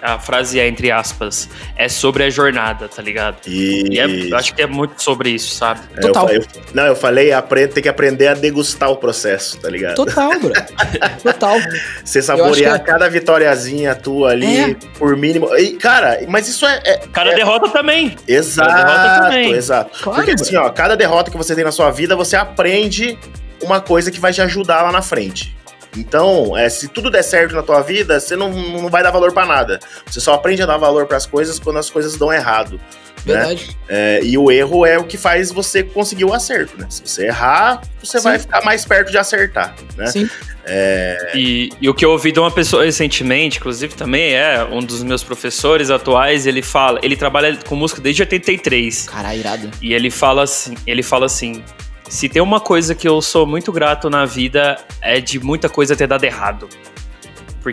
a frase é entre aspas, é sobre a jornada, tá ligado? E, é, acho que é muito sobre isso, sabe? É, Total. Eu, eu, não, eu falei, aprende, tem que aprender a degustar o processo, tá ligado? Total, bro. (laughs) Total. Você saborear é... cada vitóriazinha tua ali, é. por mínimo. E, cara, mas isso é. é cada é derrota também. Exato, derrota também. exato. Claro, Porque assim, ó, cada derrota que você tem na sua vida, você aprende uma coisa que vai te ajudar lá na frente. Então, é, se tudo der certo na tua vida, você não, não vai dar valor para nada. Você só aprende a dar valor para as coisas quando as coisas dão errado. Né? Verdade. Né? É, e o erro é o que faz você conseguir o acerto, né? Se você errar, você Sim. vai ficar mais perto de acertar, né? Sim. É... E, e, o que eu ouvi de uma pessoa recentemente, inclusive também é um dos meus professores atuais, ele fala, ele trabalha com música desde 83. Caralho, irado. E ele fala assim, ele fala assim, se tem uma coisa que eu sou muito grato na vida é de muita coisa ter dado errado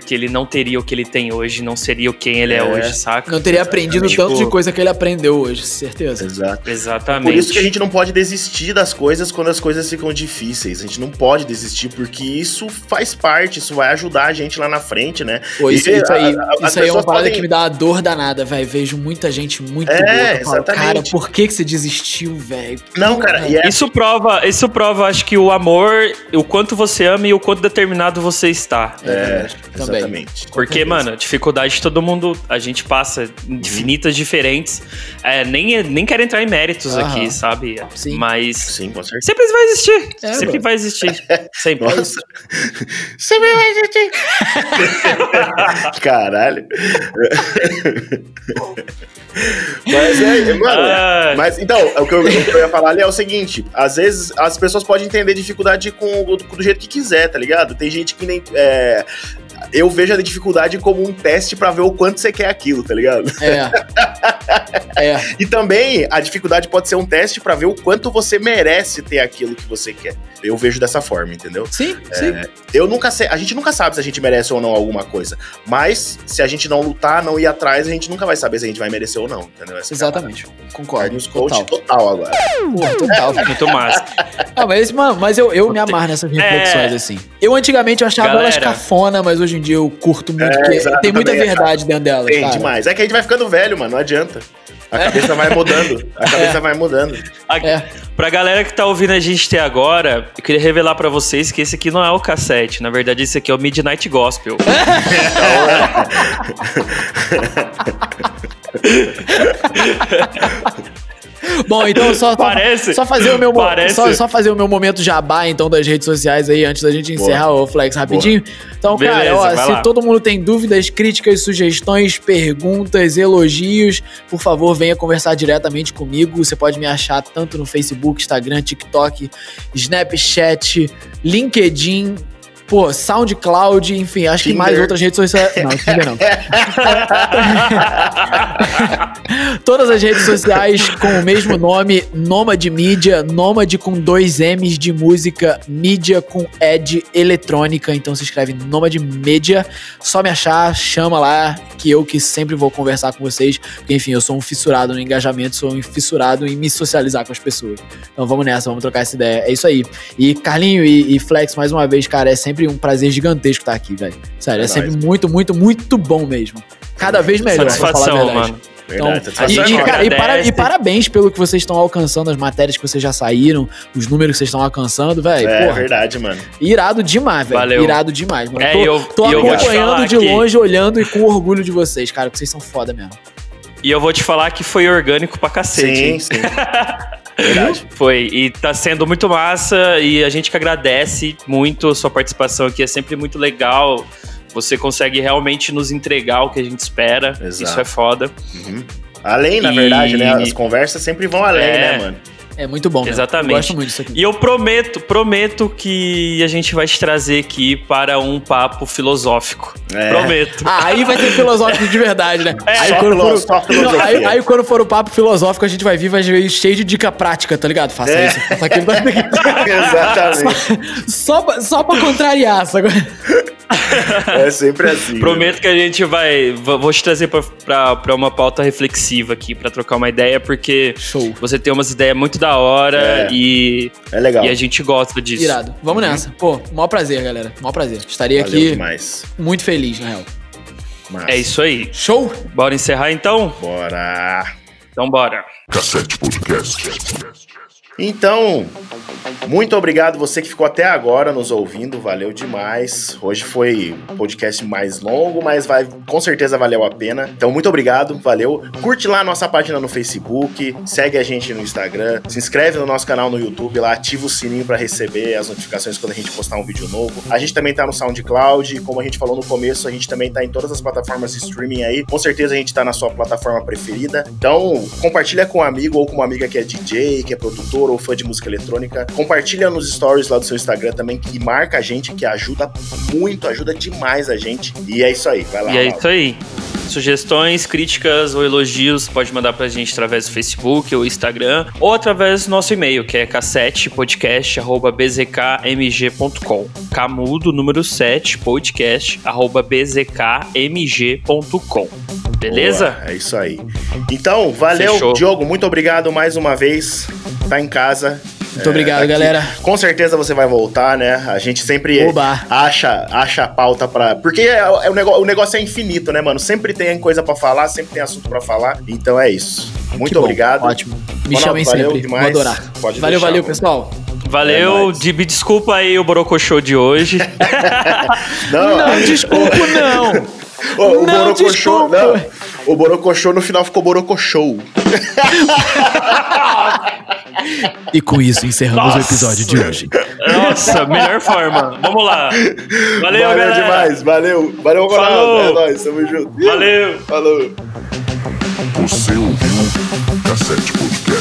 porque ele não teria o que ele tem hoje, não seria quem ele é, é hoje, saca? Não teria aprendido tipo... tanto de coisa que ele aprendeu hoje, certeza. Exato. Exatamente. Por isso que a gente não pode desistir das coisas quando as coisas ficam difíceis. A gente não pode desistir, porque isso faz parte, isso vai ajudar a gente lá na frente, né? Pô, isso, isso aí, a, isso aí é uma parada podem... que me dá uma dor danada, velho. Vejo muita gente muito é, boa. Exatamente. cara, por que, que você desistiu, velho? Não, cara, é... isso prova, isso prova, acho que o amor, o quanto você ama e o quanto determinado você está. É, exatamente. Porque, mano, dificuldade todo mundo, a gente passa infinitas diferentes. É, nem, nem quero entrar em méritos Aham. aqui, sabe? Sim. Mas. Sim, com certeza. Sempre vai existir. É, sempre bro. vai existir. (laughs) Sempre. Nossa. sempre vai existir. (laughs) Caralho. mas é, mano. Ah. Mas então, o que, eu, o que, eu, ia falar ali é o seguinte: às vezes as pessoas podem entender dificuldade com, do, do jeito que quiser, tá ligado? Tem gente que nem. É, eu vejo a dificuldade como um teste para ver o quanto você quer aquilo, tá ligado? É. é. (laughs) E também a dificuldade pode ser um teste para ver o quanto você merece ter aquilo que você quer. Eu vejo dessa forma, entendeu? Sim, é, sim. Eu nunca sei, a gente nunca sabe se a gente merece ou não alguma coisa, mas se a gente não lutar, não ir atrás, a gente nunca vai saber se a gente vai merecer ou não, entendeu? Essa Exatamente. É Concordo. Carlos Coach total, total agora. Pô, total. É. (laughs) Muito massa. Ah, mas, mano, mas eu, eu me amarro nessas reflexões, é... assim. Eu antigamente eu achava Galera... elas cafona, mas hoje em dia eu curto muito, é, porque tem muita verdade dentro delas. Tem cara. demais. É que a gente vai ficando velho, mano, não adianta. A é. cabeça vai mudando. A cabeça é. vai mudando. A, é. Pra galera que tá ouvindo a gente até agora, eu queria revelar para vocês que esse aqui não é o cassete. Na verdade, esse aqui é o Midnight Gospel. (laughs) (laughs) (laughs) (laughs) Bom, então só, Parece. só fazer o meu Parece. Só, só, fazer o meu momento jabá então das redes sociais aí antes da gente encerrar Boa. o Flex rapidinho. Boa. Então, Beleza, cara, ó, se lá. todo mundo tem dúvidas, críticas, sugestões, perguntas, elogios, por favor, venha conversar diretamente comigo. Você pode me achar tanto no Facebook, Instagram, TikTok, Snapchat, LinkedIn, pô, SoundCloud, enfim, acho que Tinder. mais outras redes sociais. (laughs) Não, Tinder não. Todas as redes sociais com o mesmo nome, Nômade Mídia, Nômade com dois M's de música, mídia com Ed eletrônica, então se escreve Nômade Mídia. Só me achar, chama lá, que eu que sempre vou conversar com vocês, porque enfim, eu sou um fissurado no engajamento, sou um fissurado em me socializar com as pessoas. Então vamos nessa, vamos trocar essa ideia. É isso aí. E Carlinho e, e Flex, mais uma vez, cara, é sempre um prazer gigantesco estar aqui, velho. Sério, é, É sempre nóis. muito, muito, muito bom mesmo. Cada vez melhor, pra falar a Satisfação, verdade. mano. Então, Verdade, e, satisfação e, é cara, e para- e parabéns pelo que vocês estão alcançando, as matérias que vocês já saíram, os números que vocês estão alcançando, velho. É porra, verdade, mano. irado demais, velho. Valeu. Irado demais, mano. É, tô e eu- tô e acompanhando de que- longe, olhando e com orgulho de vocês, cara, porque vocês são foda mesmo. E eu vou te falar que foi orgânico pra cacete. Sim, hein? sim. (laughs) Verdade. (laughs) Foi, e tá sendo muito massa e a gente que agradece muito a sua participação aqui, é sempre muito legal. Você consegue realmente nos entregar o que a gente espera. Exato. Isso é foda. Uhum. Além, na E- verdade, né? As conversas sempre vão além, É. né, mano? É muito bom, mesmo. Exatamente. Eu gosto muito disso aqui. E eu prometo, prometo que a gente vai te trazer aqui para um papo filosófico. É. Prometo. Ah, aí vai ter filosófico de verdade, né? aí, só quando for, só aí, aí quando for o papo filosófico, a gente vai vir, vai vir cheio de dica prática, tá ligado? Faça É. isso, faça aquilo. (laughs) Exatamente. (laughs) só, pra- só pra contrariar, sabe? (laughs) É sempre assim. Prometo que a gente vai. Vou te trazer pra- pra pra uma pauta reflexiva aqui, pra trocar uma ideia, porque Show. você tem umas ideias muito da hora É. e, É legal. e a gente gosta disso. Irado. Vamos nessa. Pô, maior prazer, galera. Maior prazer. Estaria Valeu aqui demais. muito feliz, na real. Massa. É isso aí. Show? Bora encerrar então? Bora. Então bora. Cassete Podcast. Então, muito obrigado você que ficou até agora nos ouvindo, valeu demais. Hoje foi um podcast mais longo, mas vai com certeza valeu a pena. Então, muito obrigado, valeu. Curte lá a nossa página no Facebook, segue a gente no Instagram, se inscreve no nosso canal no YouTube, lá ativa o sininho para receber as notificações quando a gente postar um vídeo novo. A gente também tá no SoundCloud, como a gente falou no começo, a gente também tá em todas as plataformas de streaming aí. Com certeza a gente tá na sua plataforma preferida. Então, compartilha com um amigo ou com uma amiga que é DJ, que é produtor ou fã de música eletrônica. Compartilha nos stories lá do seu Instagram também, que marca a gente, que ajuda muito, ajuda demais a gente. E é isso aí, vai lá. E é Laura. isso aí. Sugestões, críticas ou elogios, pode mandar pra gente através do Facebook ou Instagram, ou através do nosso e-mail, que é cassetepodcast.bzkmg.com. Camudo número 7, podcast.bzkmg.com. Beleza? Boa, é isso aí. Então, valeu, Fechou. Diogo. Muito obrigado mais uma vez. Tá em casa. Muito obrigado, aqui. galera. Com certeza você vai voltar, né? A gente sempre Oba. acha acha a pauta pra. Porque é, é o, negócio, o negócio é infinito, né, mano? Sempre tem coisa pra falar, sempre tem assunto pra falar. Então é isso. Muito Que bom, obrigado. Ótimo. Me chamem valeu sempre. demais. Vou adorar. Pode valeu, deixar, valeu, mano. pessoal. É Valeu, de, me desculpa aí o Borocochô de hoje. (laughs) Não, Não, desculpa, não. (laughs) o, o não, Borocochô. Não, o Borocochô no final ficou Borocochô. (laughs) E com isso encerramos Nossa. o episódio de hoje. Nossa, melhor forma. Vamos lá. Valeu, Valeu galera. demais, valeu. Valeu, Ronaldo. Falou. É nóis, tamo junto. Valeu. Falou. Você ouviu Cassete Podcast.